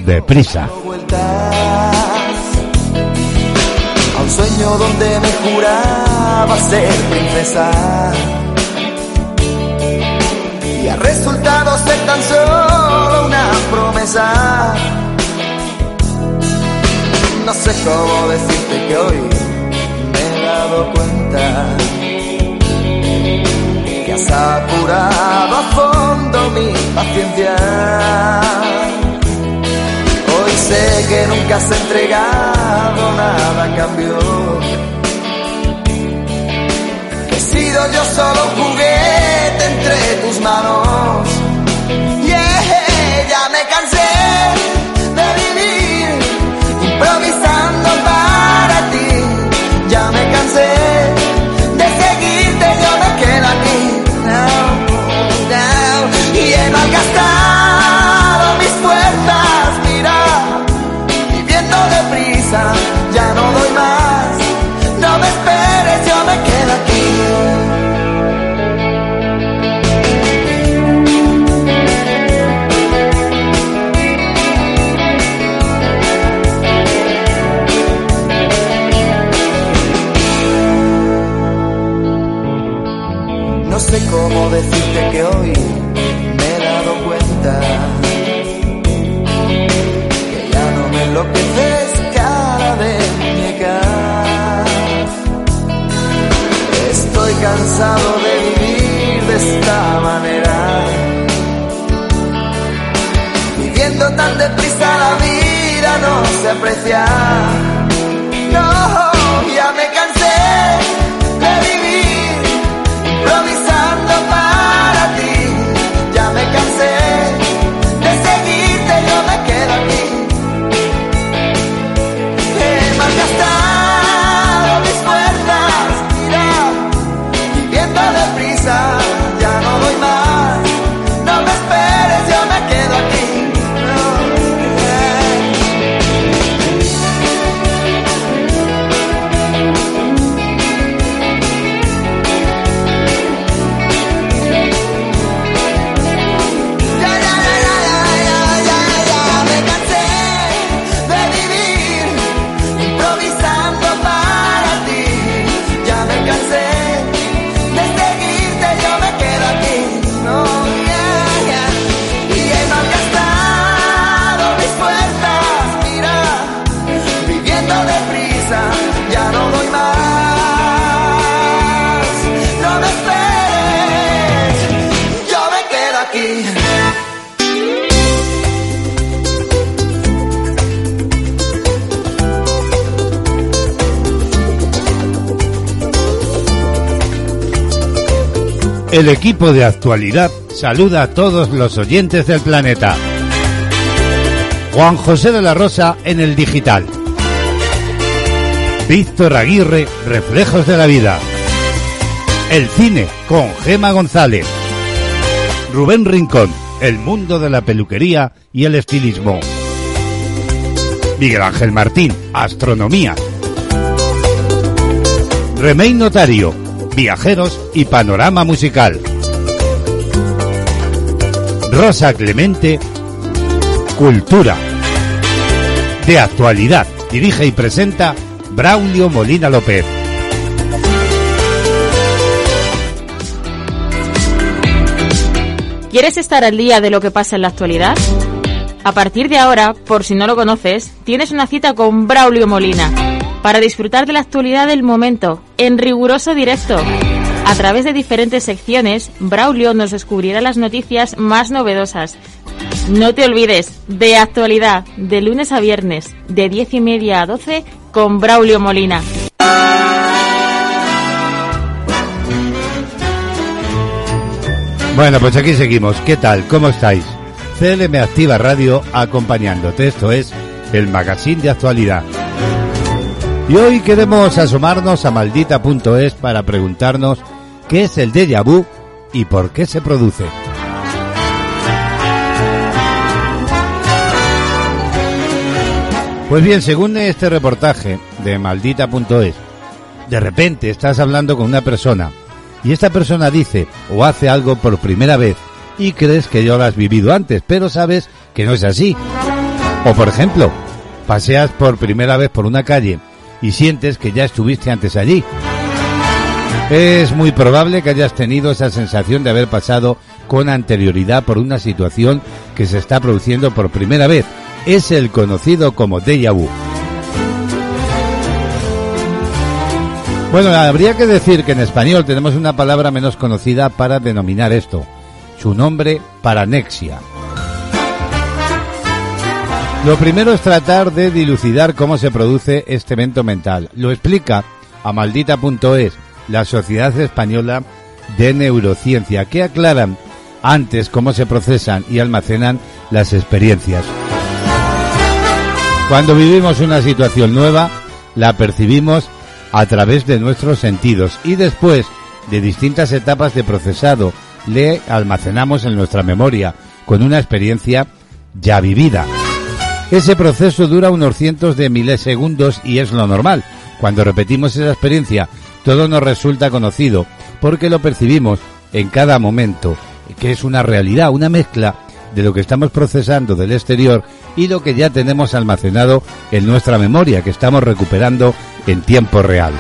deprisa. A un sueño donde me juraba ser princesa. Y ha resultado ser tan solo No sé cómo decirte que hoy me he dado cuenta que has apurado a fondo mi paciencia. Hoy sé que nunca has entregado nada a. de vivir de esta manera, viviendo tan deprisa la vida no se aprecia. El equipo de actualidad saluda a todos los oyentes del planeta. Juan José de la Rosa en el digital. Víctor Aguirre, Reflejos de la Vida. El cine con Gema González. Rubén Rincón, El mundo de la peluquería y el estilismo. Miguel Ángel Martín, Astronomía. Remey Notario, Viajeros y Panorama Musical. Rosa Clemente, Cultura. De actualidad, dirige y presenta Braulio Molina López. ¿Quieres estar al día de lo que pasa en la actualidad? A partir de ahora, por si no lo conoces, tienes una cita con Braulio Molina para disfrutar de la actualidad del momento, en riguroso directo. A través de diferentes secciones, Braulio nos descubrirá las noticias más novedosas. No te olvides, de actualidad, de lunes a viernes, de 10 y media a 12, con Braulio Molina. Bueno, pues aquí seguimos. ¿Qué tal? ¿Cómo estáis? CLM Activa Radio acompañándote. Esto es el magazine de actualidad. Y hoy queremos asomarnos a maldita.es para preguntarnos qué es el déjà vu y por qué se produce. Pues bien, según este reportaje, de maldita.es. De repente estás hablando con una persona y esta persona dice o hace algo por primera vez y crees que ya lo has vivido antes, pero sabes que no es así. O por ejemplo, paseas por primera vez por una calle y sientes que ya estuviste antes allí. Es muy probable que hayas tenido esa sensación de haber pasado con anterioridad por una situación que se está produciendo por primera vez. Es el conocido como déjà vu. Bueno, habría que decir que en español tenemos una palabra menos conocida para denominar esto. Su nombre, paranexia. Lo primero es tratar de dilucidar cómo se produce este evento mental. Lo explica a maldita.es, la Sociedad Española de Neurociencia, que aclaran antes cómo se procesan y almacenan las experiencias. Cuando vivimos una situación nueva, la percibimos a través de nuestros sentidos y después de distintas etapas de procesado le almacenamos en nuestra memoria con una experiencia ya vivida. Ese proceso dura unos cientos de milisegundos y es lo normal. Cuando repetimos esa experiencia, todo nos resulta conocido porque lo percibimos en cada momento, que es una realidad, una mezcla de lo que estamos procesando del exterior y lo que ya tenemos almacenado en nuestra memoria, que estamos recuperando en tiempo real.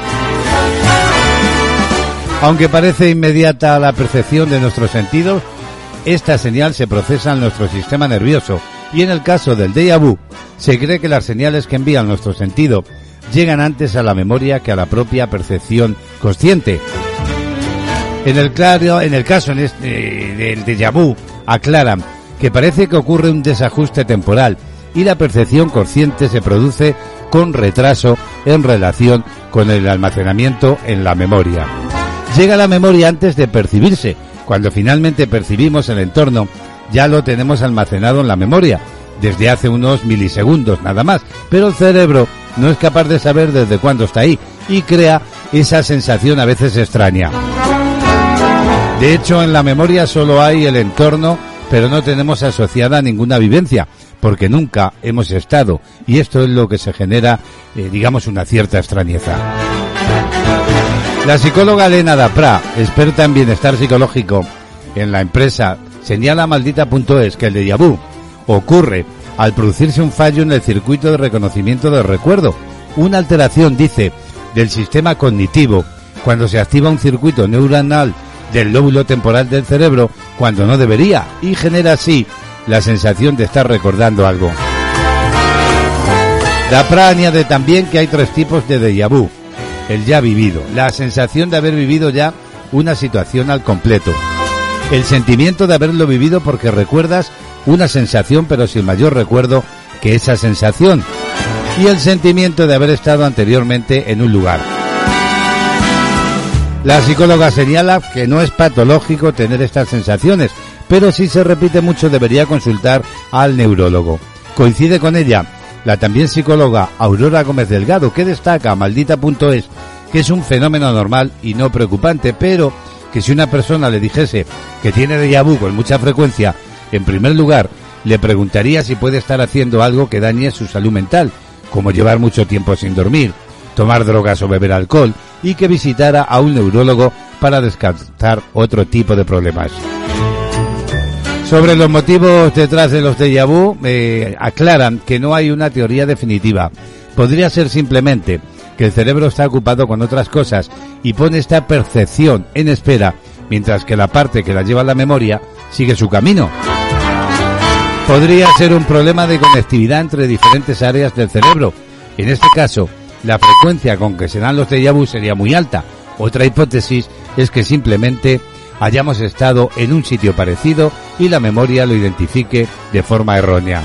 Aunque parece inmediata la percepción de nuestros sentidos, esta señal se procesa en nuestro sistema nervioso y en el caso del déjà vu, se cree que las señales que envían nuestro sentido llegan antes a la memoria que a la propia percepción consciente. En el, caso este, del déjà vu, aclaran que parece que ocurre un desajuste temporal y la percepción consciente se produce con retraso en relación con el almacenamiento en la memoria. Llega la memoria antes de percibirse. Cuando finalmente percibimos el entorno, ya lo tenemos almacenado en la memoria, desde hace unos milisegundos nada más, pero el cerebro no es capaz de saber desde cuándo está ahí y crea esa sensación a veces extraña. De hecho, en la memoria solo hay el entorno, pero no tenemos asociada ninguna vivencia, porque nunca hemos estado, y esto es lo que se genera, eh, digamos, una cierta extrañeza. La psicóloga Elena Dapra, experta en bienestar psicológico en la empresa señala a maldita.es que el déjà vu ocurre al producirse un fallo en el circuito de reconocimiento del recuerdo, una alteración, dice, del sistema cognitivo, cuando se activa un circuito neuronal del lóbulo temporal del cerebro cuando no debería y genera así la sensación de estar recordando algo. Dapra añade también que hay tres tipos de déjà. El ya vivido, la sensación de haber vivido ya una situación al completo. El sentimiento de haberlo vivido porque recuerdas una sensación pero sin mayor recuerdo que esa sensación. Y el sentimiento de haber estado anteriormente en un lugar. La psicóloga señala que no es patológico tener estas sensaciones, pero si se repite mucho debería consultar al neurólogo. Coincide con ella la también psicóloga Aurora Gómez Delgado, que destaca maldita.es que es un fenómeno normal y no preocupante, pero que si una persona le dijese que tiene déjà vu con mucha frecuencia, en primer lugar, le preguntaría si puede estar haciendo algo que dañe su salud mental, como llevar mucho tiempo sin dormir, tomar drogas o beber alcohol, y que visitara a un neurólogo para descartar otro tipo de problemas. Sobre los motivos detrás de los déjà vu, eh, aclaran que no hay una teoría definitiva. Podría ser simplemente que el cerebro está ocupado con otras cosas y pone esta percepción en espera, mientras que la parte que la lleva la memoria sigue su camino. Podría ser un problema de conectividad entre diferentes áreas del cerebro. En este caso, la frecuencia con que se dan los déjà vu sería muy alta. Otra hipótesis es que simplemente hayamos estado en un sitio parecido y la memoria lo identifique de forma errónea.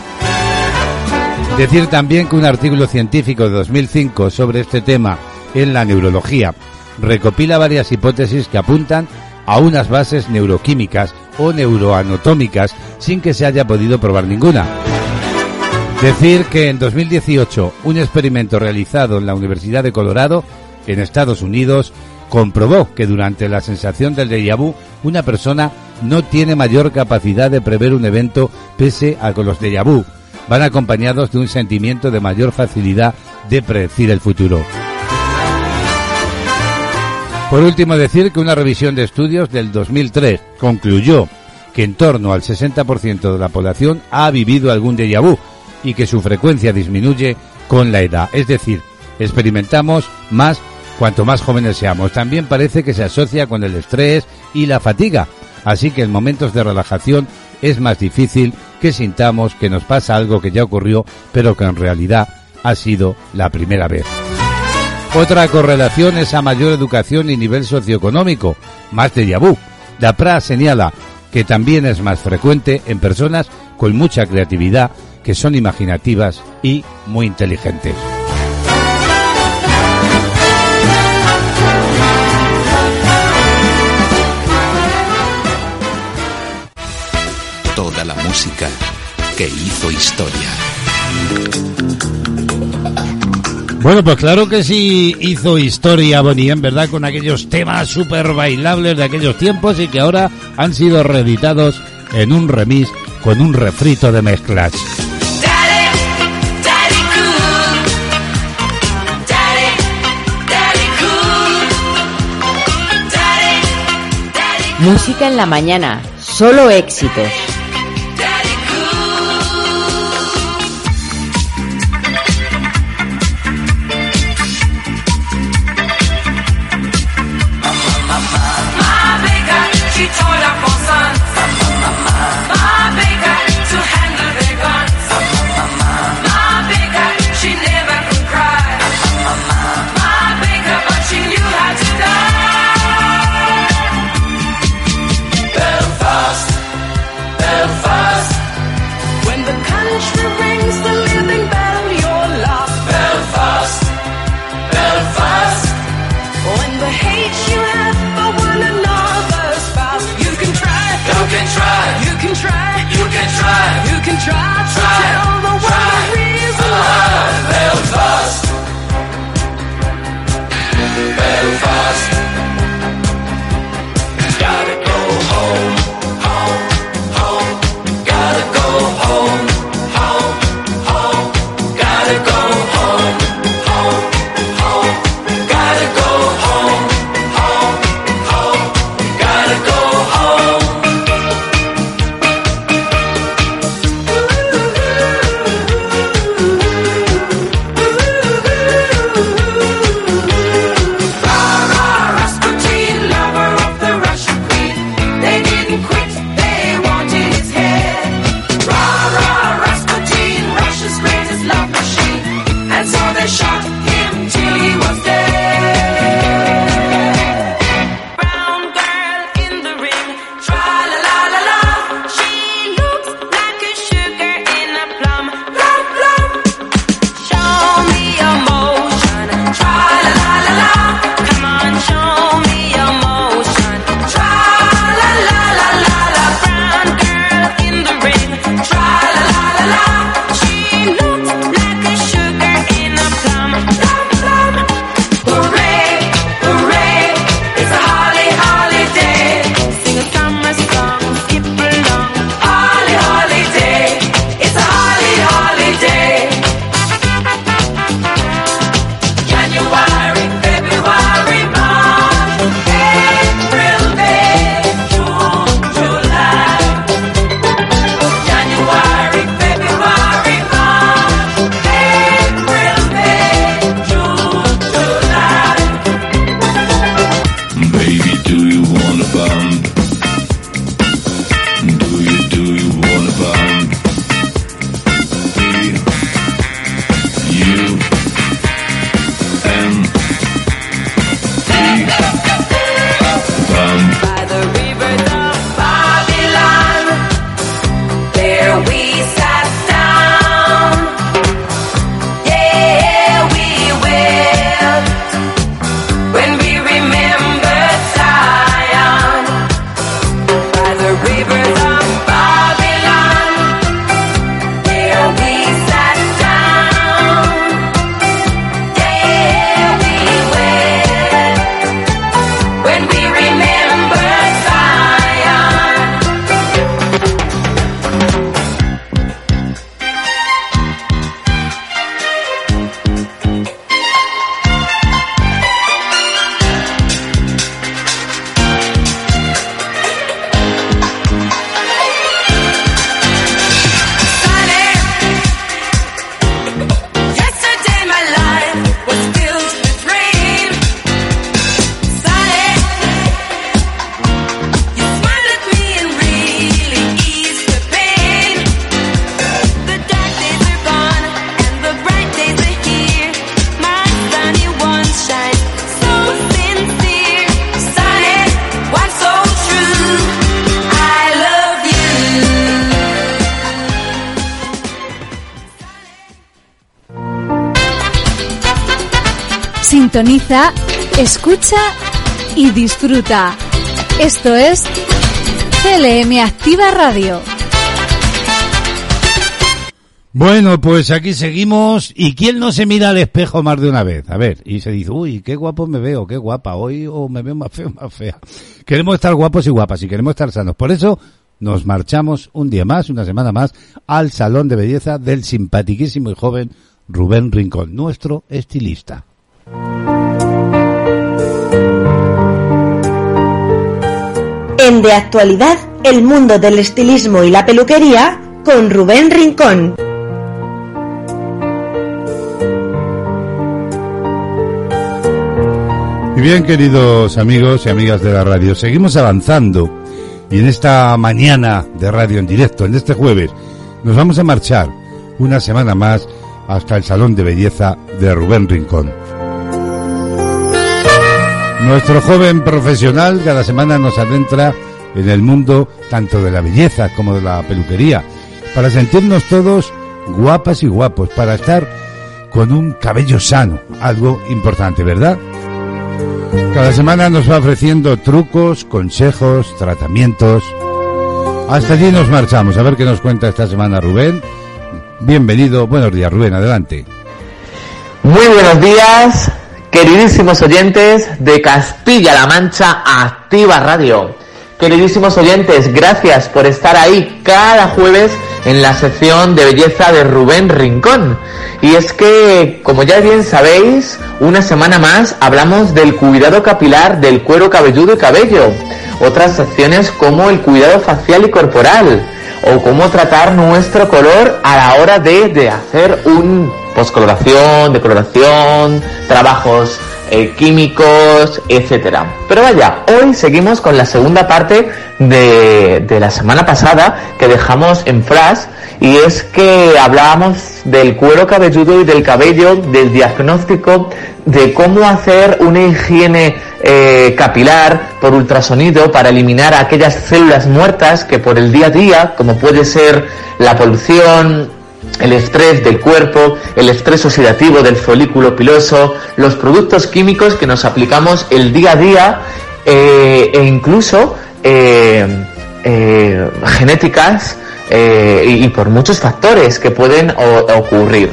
Decir también que un artículo científico de 2005 sobre este tema en la neurología recopila varias hipótesis que apuntan a unas bases neuroquímicas o neuroanatómicas sin que se haya podido probar ninguna. Decir que en 2018 un experimento realizado en la Universidad de Colorado, en Estados Unidos, comprobó que durante la sensación del déjà vu una persona no tiene mayor capacidad de prever un evento pese a que los déjà vu van acompañados de un sentimiento de mayor facilidad de predecir el futuro. Por último, decir que una revisión de estudios del 2003 concluyó que en torno al 60% de la población ha vivido algún déjà vu y que su frecuencia disminuye con la edad. Es decir, experimentamos más cuanto más jóvenes seamos. También parece que se asocia con el estrés y la fatiga. Así que en momentos de relajación es más difícil que sintamos que nos pasa algo que ya ocurrió, pero que en realidad ha sido la primera vez. Otra correlación es a mayor educación y nivel socioeconómico, más de yabú. DAPRA señala que también es más frecuente en personas con mucha creatividad, que son imaginativas y muy inteligentes. Música que hizo historia. Bueno, pues claro que sí hizo historia Bonnie, en verdad, con aquellos temas súper bailables de aquellos tiempos y que ahora han sido reeditados en un remix con un refrito de mezclas. Música en la mañana, solo éxitos. Try. You can try Sintoniza, escucha y disfruta. Esto es CLM Activa Radio. Bueno, pues aquí seguimos. ¿Y quién no se mira al espejo más de una vez? A ver, y se dice, uy, qué guapo me veo, qué guapa. Hoy o me veo más feo, más fea. Queremos estar guapos y guapas y queremos estar sanos. Por eso nos marchamos un día más, una semana más, al Salón de Belleza del simpatiquísimo y joven Rubén Rincón, nuestro estilista. En De Actualidad, el mundo del estilismo y la peluquería con Rubén Rincón. Y bien, queridos amigos y amigas de la radio, seguimos avanzando y en esta mañana de radio en directo, en este jueves, nos vamos a marchar una semana más hasta el Salón de Belleza de Rubén Rincón. Nuestro joven profesional cada semana nos adentra en el mundo tanto de la belleza como de la peluquería, para sentirnos todos guapas y guapos, para estar con un cabello sano, algo importante, ¿verdad? Cada semana nos va ofreciendo trucos, consejos, tratamientos. Hasta allí nos marchamos. A ver qué nos cuenta esta semana Rubén. Bienvenido. Buenos días, Rubén. Adelante. Muy buenos días, queridísimos oyentes de Castilla-La Mancha Activa Radio. Queridísimos oyentes, gracias por estar ahí cada jueves en la sección de belleza de Rubén Rincón. Y es que, como ya bien sabéis, una semana más hablamos del cuidado capilar del cuero cabelludo y cabello. Otras secciones como el cuidado facial y corporal. O cómo tratar nuestro color a la hora de, de hacer un poscoloración, decoloración, trabajos eh, químicos, etcétera. Pero vaya, hoy seguimos con la segunda parte de, la semana pasada que dejamos en flash y es que hablábamos del cuero cabelludo y del cabello, del diagnóstico, de cómo hacer una higiene eh, capilar por ultrasonido para eliminar aquellas células muertas que por el día a día, como puede ser la polución, el estrés del cuerpo, el estrés oxidativo del folículo piloso, los productos químicos que nos aplicamos el día a día eh, e incluso eh, eh, genéticas y, por muchos factores que pueden ocurrir.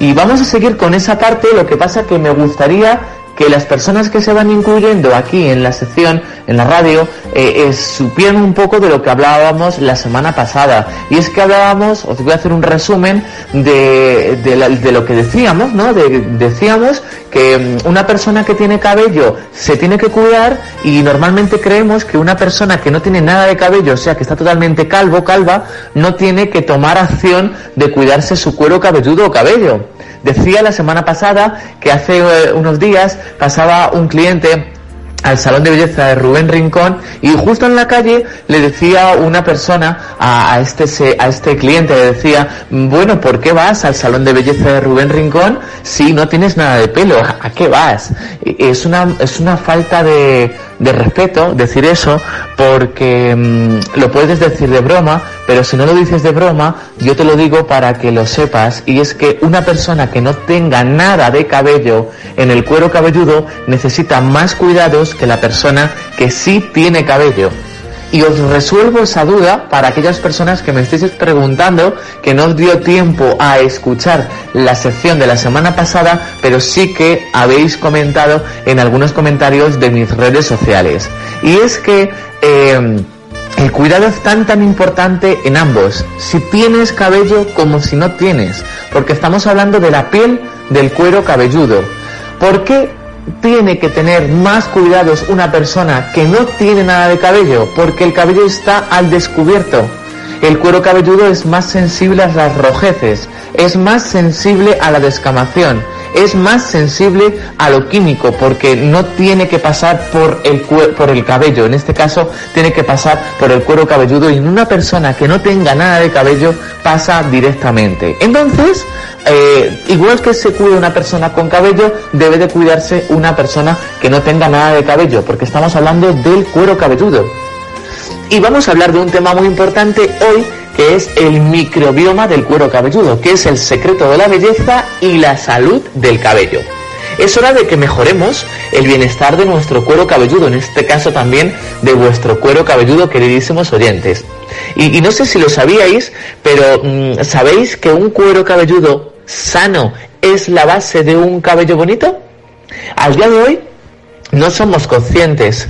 Y vamos a seguir con esa parte, lo que pasa que me gustaría que las personas que se van incluyendo aquí en la sección, en la radio, eh, eh, supieran un poco de lo que hablábamos la semana pasada. Y es que hablábamos, os voy a hacer un resumen de, de lo que decíamos, ¿no? De- decíamos que mm, una persona que tiene cabello se tiene que cuidar y normalmente creemos que una persona que no tiene nada de cabello, o sea, que está totalmente calvo, calva, no tiene que tomar acción de cuidarse su cuero cabelludo o cabello. Decía la semana pasada que hace eh, unos días pasaba un cliente al salón de belleza de Rubén Rincón y justo en la calle le decía una persona a, este a este cliente le decía bueno ¿por qué vas al salón de belleza de Rubén Rincón si no tienes nada de pelo a qué vas es una es una falta de, de respeto decir eso porque mm, lo puedes decir de broma pero si no lo dices de broma yo te lo digo para que lo sepas y es que una persona que no tenga nada de cabello en el cuero cabelludo necesita más cuidados que la persona que sí tiene cabello. Y os resuelvo esa duda para aquellas personas que me estéis preguntando que no os dio tiempo a escuchar la sección de la semana pasada, pero sí que habéis comentado en algunos comentarios de mis redes sociales. Y es que eh, el cuidado es tan tan importante en ambos, si tienes cabello como si no tienes, porque estamos hablando de la piel del cuero cabelludo. ¿Por qué tiene que tener más cuidados una persona que no tiene nada de cabello? Porque el cabello está al descubierto. El cuero cabelludo es más sensible a las rojeces, es más sensible a la descamación, es más sensible a lo químico porque no tiene que pasar por el, por el cabello, en este caso tiene que pasar por el cuero cabelludo y en una persona que no tenga nada de cabello pasa directamente. Entonces, eh, igual que se cuida una persona con cabello, debe de cuidarse una persona que no tenga nada de cabello porque estamos hablando del cuero cabelludo. Y vamos a hablar de un tema muy importante hoy, que es el microbioma del cuero cabelludo, que es el secreto de la belleza y la salud del cabello. Es hora de que mejoremos el bienestar de nuestro cuero cabelludo, en este caso también de vuestro cuero cabelludo, queridísimos oyentes. Y, no sé si lo sabíais, pero mm, ¿sabéis que un cuero cabelludo sano es la base de un cabello bonito? Al día de hoy no somos conscientes.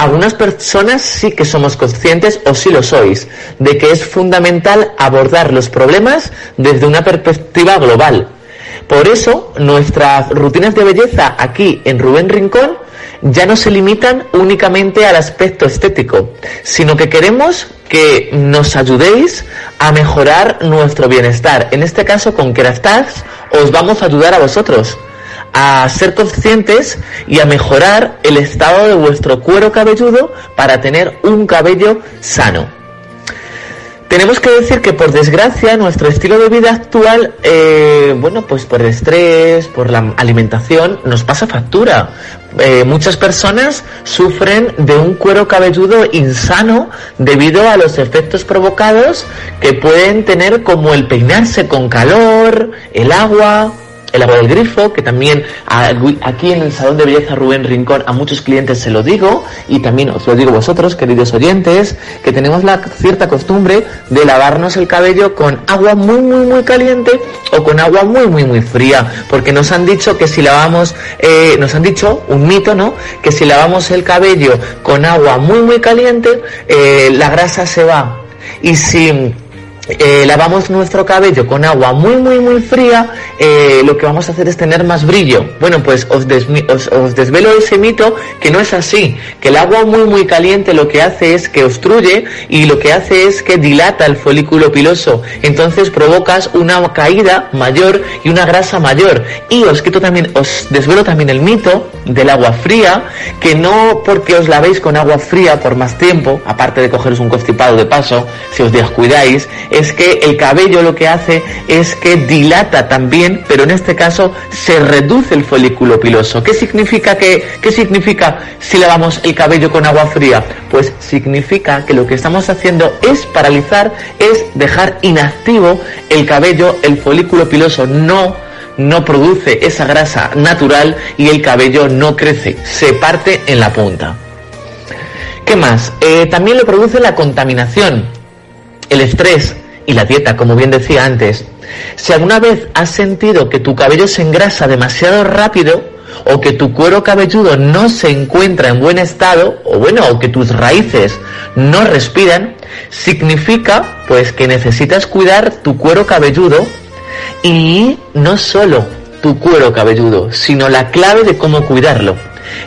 Algunas personas sí que somos conscientes o sí lo sois de que es fundamental abordar los problemas desde una perspectiva global. Por eso nuestras rutinas de belleza aquí en Rubén Rincón ya no se limitan únicamente al aspecto estético, sino que queremos que nos ayudéis a mejorar nuestro bienestar. En este caso con Kerastaz os vamos a ayudar a vosotros a ser conscientes y a mejorar el estado de vuestro cuero cabelludo para tener un cabello sano. Tenemos que decir que por desgracia nuestro estilo de vida actual, eh, bueno, pues por el estrés, por la alimentación, nos pasa factura. Eh, muchas personas sufren de un cuero cabelludo insano debido a los efectos provocados que pueden tener como el peinarse con calor, el agua, el agua del grifo, que también aquí en el Salón de Belleza Rubén Rincón a muchos clientes se lo digo y también os lo digo vosotros, queridos oyentes, que tenemos la cierta costumbre de lavarnos el cabello con agua muy muy muy caliente o con agua muy muy muy fría, porque nos han dicho que si lavamos, eh, nos han dicho un mito, ¿no? Que si lavamos el cabello con agua muy muy caliente, eh, la grasa se va. Y si eh, lavamos nuestro cabello con agua muy muy muy fría, eh, lo que vamos a hacer es tener más brillo. Bueno, pues os, desvelo ese mito que no es así, que el agua muy muy caliente lo que hace es que obstruye y lo que hace es que dilata el folículo piloso. Entonces provocas una caída mayor y una grasa mayor. Y os quito también, os desvelo también el mito del agua fría, que no porque os lavéis con agua fría por más tiempo, aparte de cogeros un constipado de paso, si os descuidáis, es que el cabello lo que hace es que dilata también, pero en este caso se reduce el folículo piloso. ¿Qué significa que, qué significa si lavamos el cabello con agua fría? Pues significa que lo que estamos haciendo es paralizar, es dejar inactivo el cabello, el folículo piloso no no produce esa grasa natural y el cabello no crece, se parte en la punta. ¿Qué más? Eh, también lo produce la contaminación, el estrés y la dieta, como bien decía antes. Si alguna vez has sentido que tu cabello se engrasa demasiado rápido o que tu cuero cabelludo no se encuentra en buen estado o bueno, o que tus raíces no respiran, significa pues que necesitas cuidar tu cuero cabelludo y no solo tu cuero cabelludo, sino la clave de cómo cuidarlo.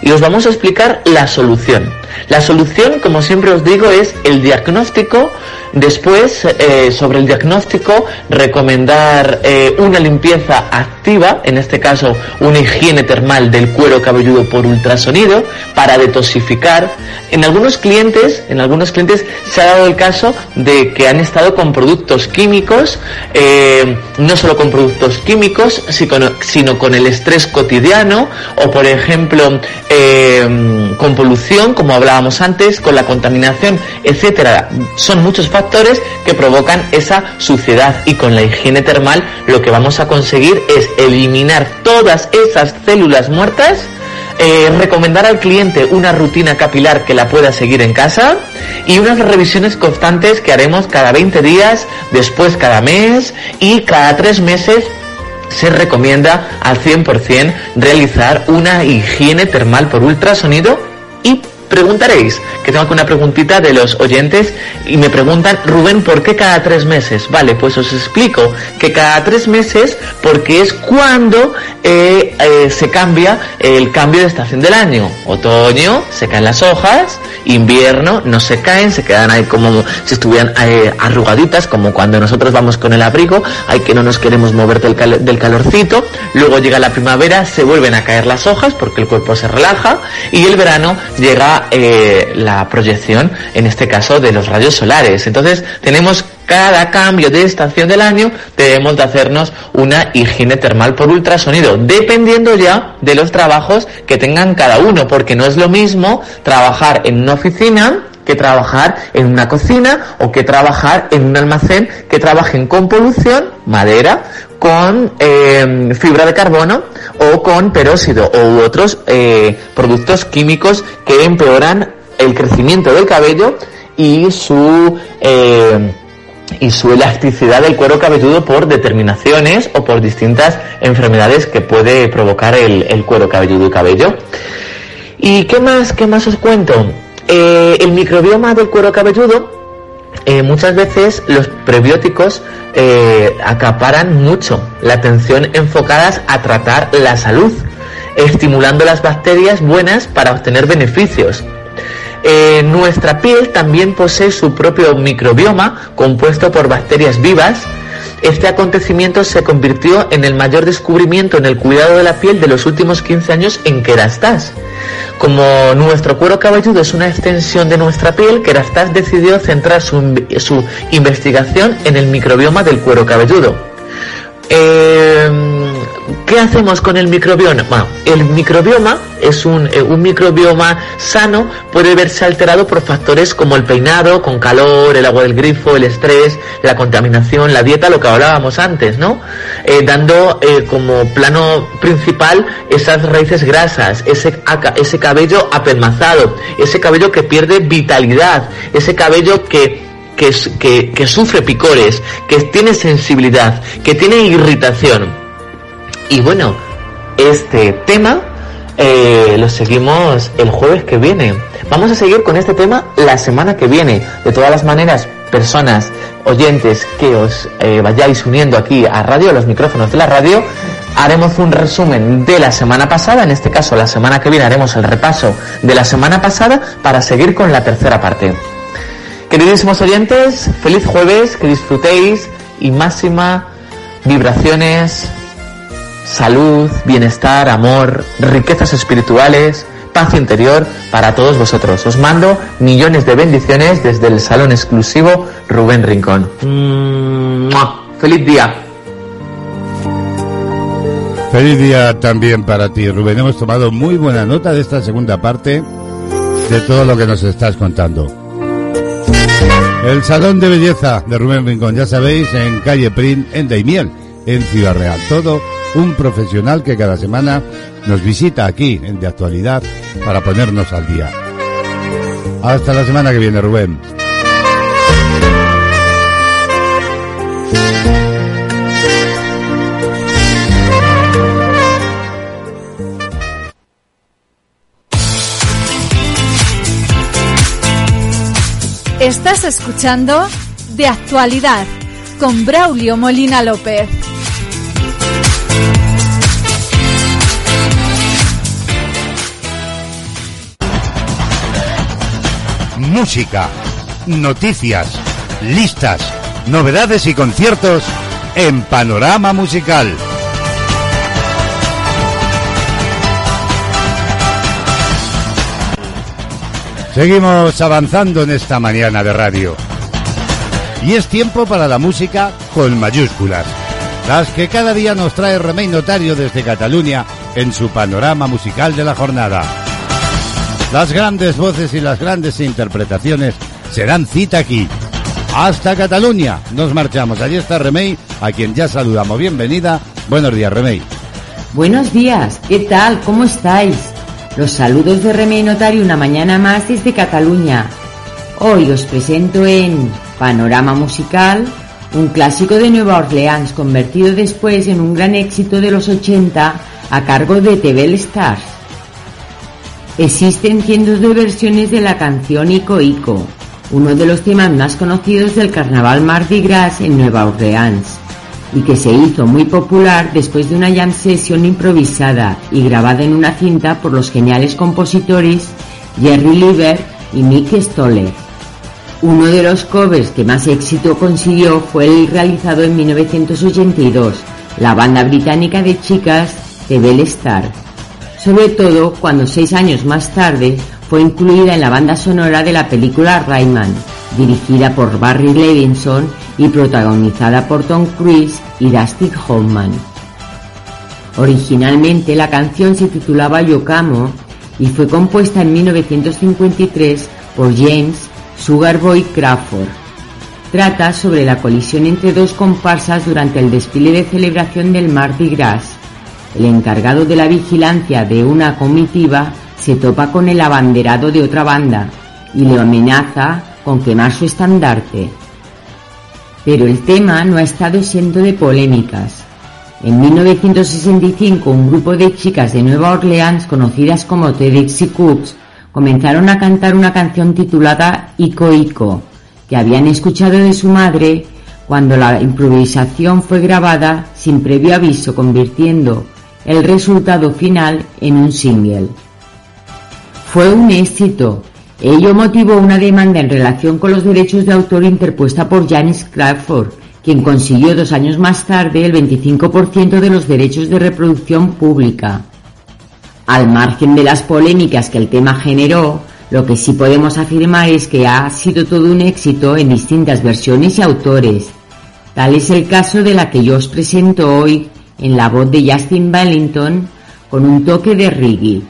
Y os vamos a explicar la solución. La solución, como siempre os digo, es el diagnóstico. Después, eh, sobre el diagnóstico, recomendar eh, una limpieza activa, en este caso una higiene termal del cuero cabelludo por ultrasonido, para detoxificar. En algunos clientes, en algunos clientes se ha dado el caso de que han estado con productos químicos, eh, no solo con productos químicos, sino, con el estrés cotidiano, o por ejemplo, con polución, como hablábamos antes, con la contaminación, etcétera. Son muchos factores que provocan esa suciedad. Y con la higiene termal lo que vamos a conseguir es eliminar todas esas células muertas eh, recomendar al cliente una rutina capilar que la pueda seguir en casa y unas revisiones constantes que haremos cada 20 días, después cada mes y cada tres meses se recomienda al 100% realizar una higiene termal por ultrasonido y preguntaréis, que tengo aquí una preguntita de los oyentes y me preguntan, Rubén, ¿por qué cada tres meses? Vale, pues os explico que cada tres meses porque es cuando eh, eh, se cambia el cambio de estación del año. Otoño, se caen las hojas, invierno, no se caen, se quedan ahí como si estuvieran eh, arrugaditas, como cuando nosotros vamos con el abrigo, hay que no nos queremos mover del, cal- del calorcito, luego llega la primavera, se vuelven a caer las hojas porque el cuerpo se relaja y el verano llega eh, la proyección, en este caso, de los rayos solares. Entonces tenemos cada cambio de estación del año debemos de hacernos una higiene termal por ultrasonido, dependiendo ya de los trabajos que tengan cada uno, porque no es lo mismo trabajar en una oficina que trabajar en una cocina o que trabajar en un almacén que trabajen con polución, madera, con eh, fibra de carbono o con peróxido u otros eh, productos químicos que empeoran el crecimiento del cabello y su eh, y su elasticidad del cuero cabelludo por determinaciones o por distintas enfermedades que puede provocar el, el cuero cabelludo y cabello. ¿Y qué más, qué más os cuento? El microbioma del cuero cabelludo, eh, muchas veces los prebióticos eh, acaparan mucho la atención enfocadas a tratar la salud, estimulando las bacterias buenas para obtener beneficios. Eh, nuestra piel también posee su propio microbioma compuesto por bacterias vivas. Este acontecimiento se convirtió en el mayor descubrimiento en el cuidado de la piel de los últimos 15 años en Kerastase. Como nuestro cuero cabelludo es una extensión de nuestra piel, Kerastase decidió centrar su, su investigación en el microbioma del cuero cabelludo. Eh, ¿Qué hacemos con el microbioma? El microbioma es un, eh, un microbioma sano, puede verse alterado por factores como el peinado, con calor, el agua del grifo, el estrés, la contaminación, la dieta, lo que hablábamos antes, ¿no? Eh, dando eh, como plano principal esas raíces grasas, ese, ese cabello apelmazado, ese cabello que pierde vitalidad, ese cabello que que, que sufre picores, que tiene sensibilidad, que tiene irritación. Y bueno, este tema eh, lo seguimos el jueves que viene. Vamos a seguir con este tema la semana que viene. De todas las maneras, personas, oyentes que os eh, vayáis uniendo aquí a radio, a los micrófonos de la radio, haremos un resumen de la semana pasada. En este caso, la semana que viene haremos el repaso de la semana pasada para seguir con la tercera parte. Queridísimos oyentes, feliz jueves, que disfrutéis y máxima vibraciones, salud, bienestar, amor, riquezas espirituales, paz interior para todos vosotros. Os mando millones de bendiciones desde el salón exclusivo Rubén Rincón. ¡Mua! ¡Feliz día! Feliz día también para ti, Rubén. Hemos tomado muy buena nota de esta segunda parte de todo lo que nos estás contando. El Salón de Belleza de Rubén Rincón, ya sabéis, en calle Prin, en Daimiel, en Ciudad Real. Todo un profesional que cada semana nos visita aquí en De Actualidad para ponernos al día. Hasta la semana que viene, Rubén. Estás escuchando De Actualidad con Braulio Molina López. Música, noticias, listas, novedades y conciertos en Panorama Musical. Seguimos avanzando en esta mañana de radio. Y es tiempo para la música con mayúsculas. Las que cada día nos trae Remey Notario desde Cataluña en su panorama musical de la jornada. Las grandes voces y las grandes interpretaciones se dan cita aquí. Hasta Cataluña nos marchamos. Allí está Remey, a quien ya saludamos. Bienvenida. Buenos días, Remey. Buenos días, ¿qué tal? ¿Cómo estáis? Los saludos de Remey Notario una mañana más desde Cataluña. Hoy os presento en Panorama Musical un clásico de Nueva Orleans convertido después en un gran éxito de los 80 a cargo de Tebel Stars. Existen cientos de versiones de la canción Ico Ico, uno de los temas más conocidos del carnaval Mardi Gras en Nueva Orleans, y que se hizo muy popular después de una jam session improvisada y grabada en una cinta por los geniales compositores Jerry Lieber y Mick Stoller. Uno de los covers que más éxito consiguió fue el realizado en 1982, la banda británica de chicas The Bell Star, sobre todo cuando seis años más tarde fue incluida en la banda sonora de la película Rayman, dirigida por Barry Levinson y protagonizada por Tom Cruise y Dustin Hoffman. Originalmente la canción se titulaba Yokamo y fue compuesta en 1953 por James Sugar Boy Crawford. Trata sobre la colisión entre dos comparsas durante el desfile de celebración del Mardi Gras. El encargado de la vigilancia de una comitiva se topa con el abanderado de otra banda y le amenaza con quemar su estandarte. Pero el tema no ha estado exento de polémicas. En 1965 un grupo de chicas de Nueva Orleans conocidas como The Dixie Cooks comenzaron a cantar una canción titulada Ico Ico, que habían escuchado de su madre cuando la improvisación fue grabada sin previo aviso, convirtiendo el resultado final en un single. Fue un éxito. Ello motivó una demanda en relación con los derechos de autor interpuesta por Janis Crawford, quien consiguió dos años más tarde el 25% de los derechos de reproducción pública. Al margen de las polémicas que el tema generó, lo que sí podemos afirmar es que ha sido todo un éxito en distintas versiones y autores. Tal es el caso de la que yo os presento hoy en la voz de Justin Wellington con un toque de reggae.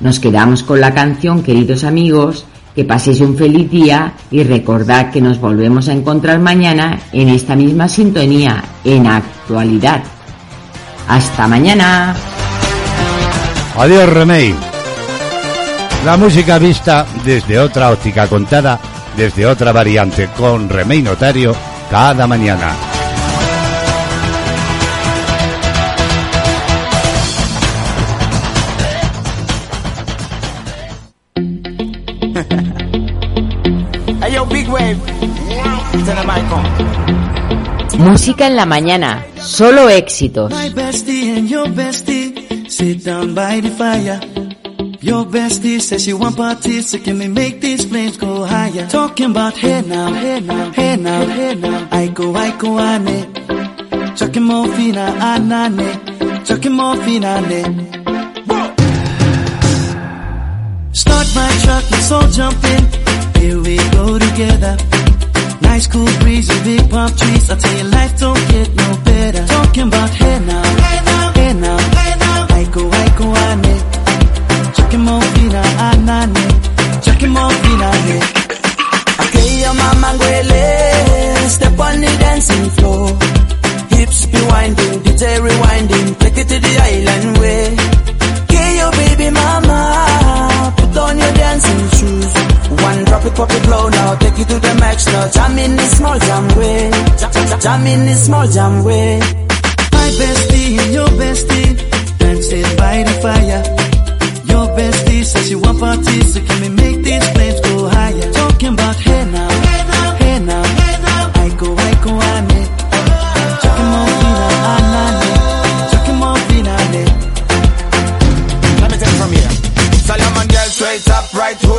Nos quedamos con la canción, queridos amigos, que paséis un feliz día y recordad que nos volvemos a encontrar mañana en esta misma sintonía, en actualidad. Hasta mañana. Adiós, Remey. La música vista desde otra óptica contada, desde otra variante, con Remey Notario, cada mañana. Música en la mañana, solo éxitos. My bestie and your bestie sit down by the fire. Your bestie says she want parties, so can we make these flames go higher? Talking about hey now, hey now, hey now, hey now. I go, I go, ane. Chucking morphina, anane. Chucking morphina, ane. Start my truck, let's all jump in. Here we go together. Nice cool breeze and big palm trees. I tell you, life don't get no better. Talking about hey now, hey now, hey now, hey now. I go, I go, ane. Chucking morphina, ah, ah, anane. Chucking morphina, ane. Okay, your mama ngwele, step on the dancing floor. Hips be winding, DJ rewinding, take it to the island way. Okay, your baby mama, on your dancing shoes. One drop it, pop it low now, take it to the max now. Jam in this small jam way, jam, in this small jam way. My bestie your bestie dancing by the fire. Your bestie says she want parties, so can we make these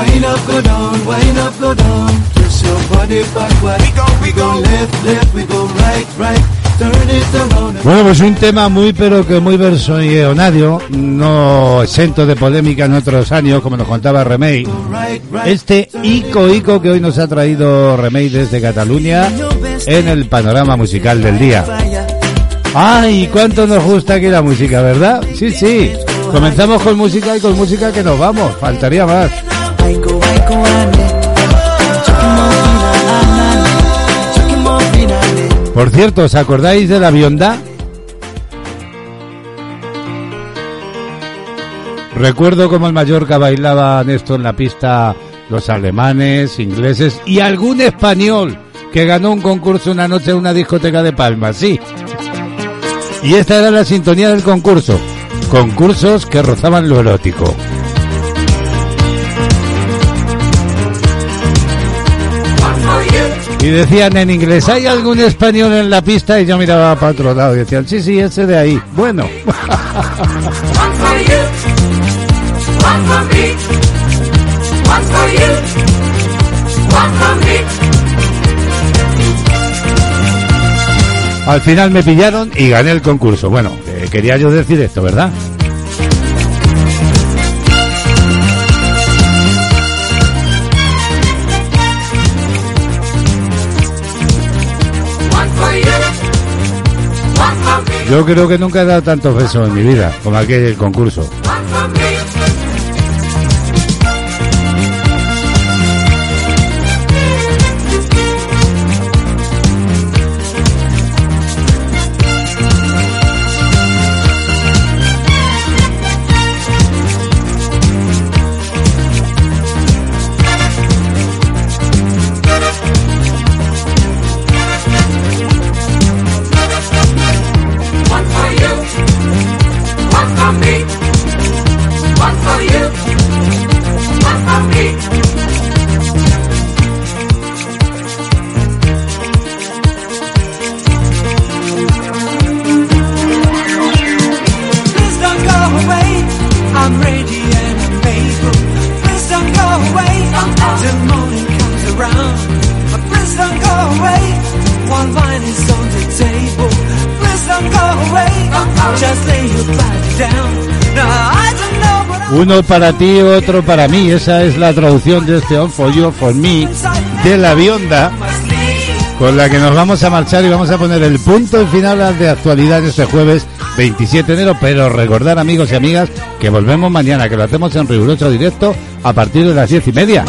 Wind up, go down, wind up, go down. Twist your body backward. We go, we go left, left, we go right, right. Turn it around. Bueno, pues un tema muy pero que muy versionario, no exento de polémica en otros años, como nos contaba Remey. Este Ico Ico que hoy nos ha traído Remey desde Cataluña en el panorama musical del día. ¡Ay, cuánto nos gusta aquí la música, verdad! Sí, sí. Comenzamos con música y con música que nos vamos. Faltaría más. Por cierto, ¿os acordáis de la Bionda? Recuerdo como el Mallorca bailaban esto en la pista los alemanes, ingleses y algún español que ganó un concurso una noche en una discoteca de Palma, sí. Y esta era la sintonía del concurso. Concursos que rozaban lo erótico. Y decían en inglés, ¿hay algún español en la pista? Y yo miraba para otro lado y decían, sí, sí, ese de ahí. Bueno. Al final me pillaron y gané el concurso. Bueno, eh, quería yo decir esto, ¿verdad? Yo creo que nunca he dado tantos besos en mi vida como aquel concurso. Uno para ti, otro para mí. Esa es la traducción de este On For You, For Me de la Bionda, con la que nos vamos a marchar y vamos a poner el punto final de actualidad este jueves 27 de enero. Pero recordar, amigos y amigas, que volvemos mañana, que lo hacemos en riguroso directo a partir de las diez y media.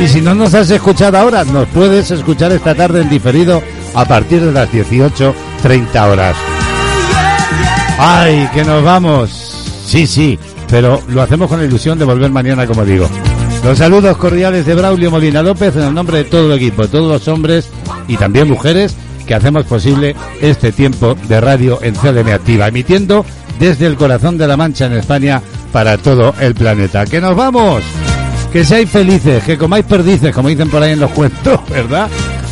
Y si no nos has escuchado ahora, nos puedes escuchar esta tarde en diferido a partir de las 18.30 horas. ¡Ay, que nos vamos! Sí, sí, pero lo hacemos con la ilusión de volver mañana, como digo. Los saludos cordiales de Braulio Molina López en el nombre de todo el equipo, todos los hombres y también mujeres que hacemos posible este tiempo de radio en CLM Activa, emitiendo desde el corazón de la Mancha en España para todo el planeta. ¡Que nos vamos! Que seáis felices, que comáis perdices, como dicen por ahí en los cuentos, ¿verdad?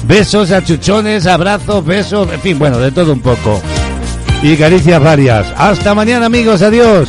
Besos, achuchones, abrazos, besos, en fin, bueno, de todo un poco. Y caricias varias. Hasta mañana, amigos, adiós.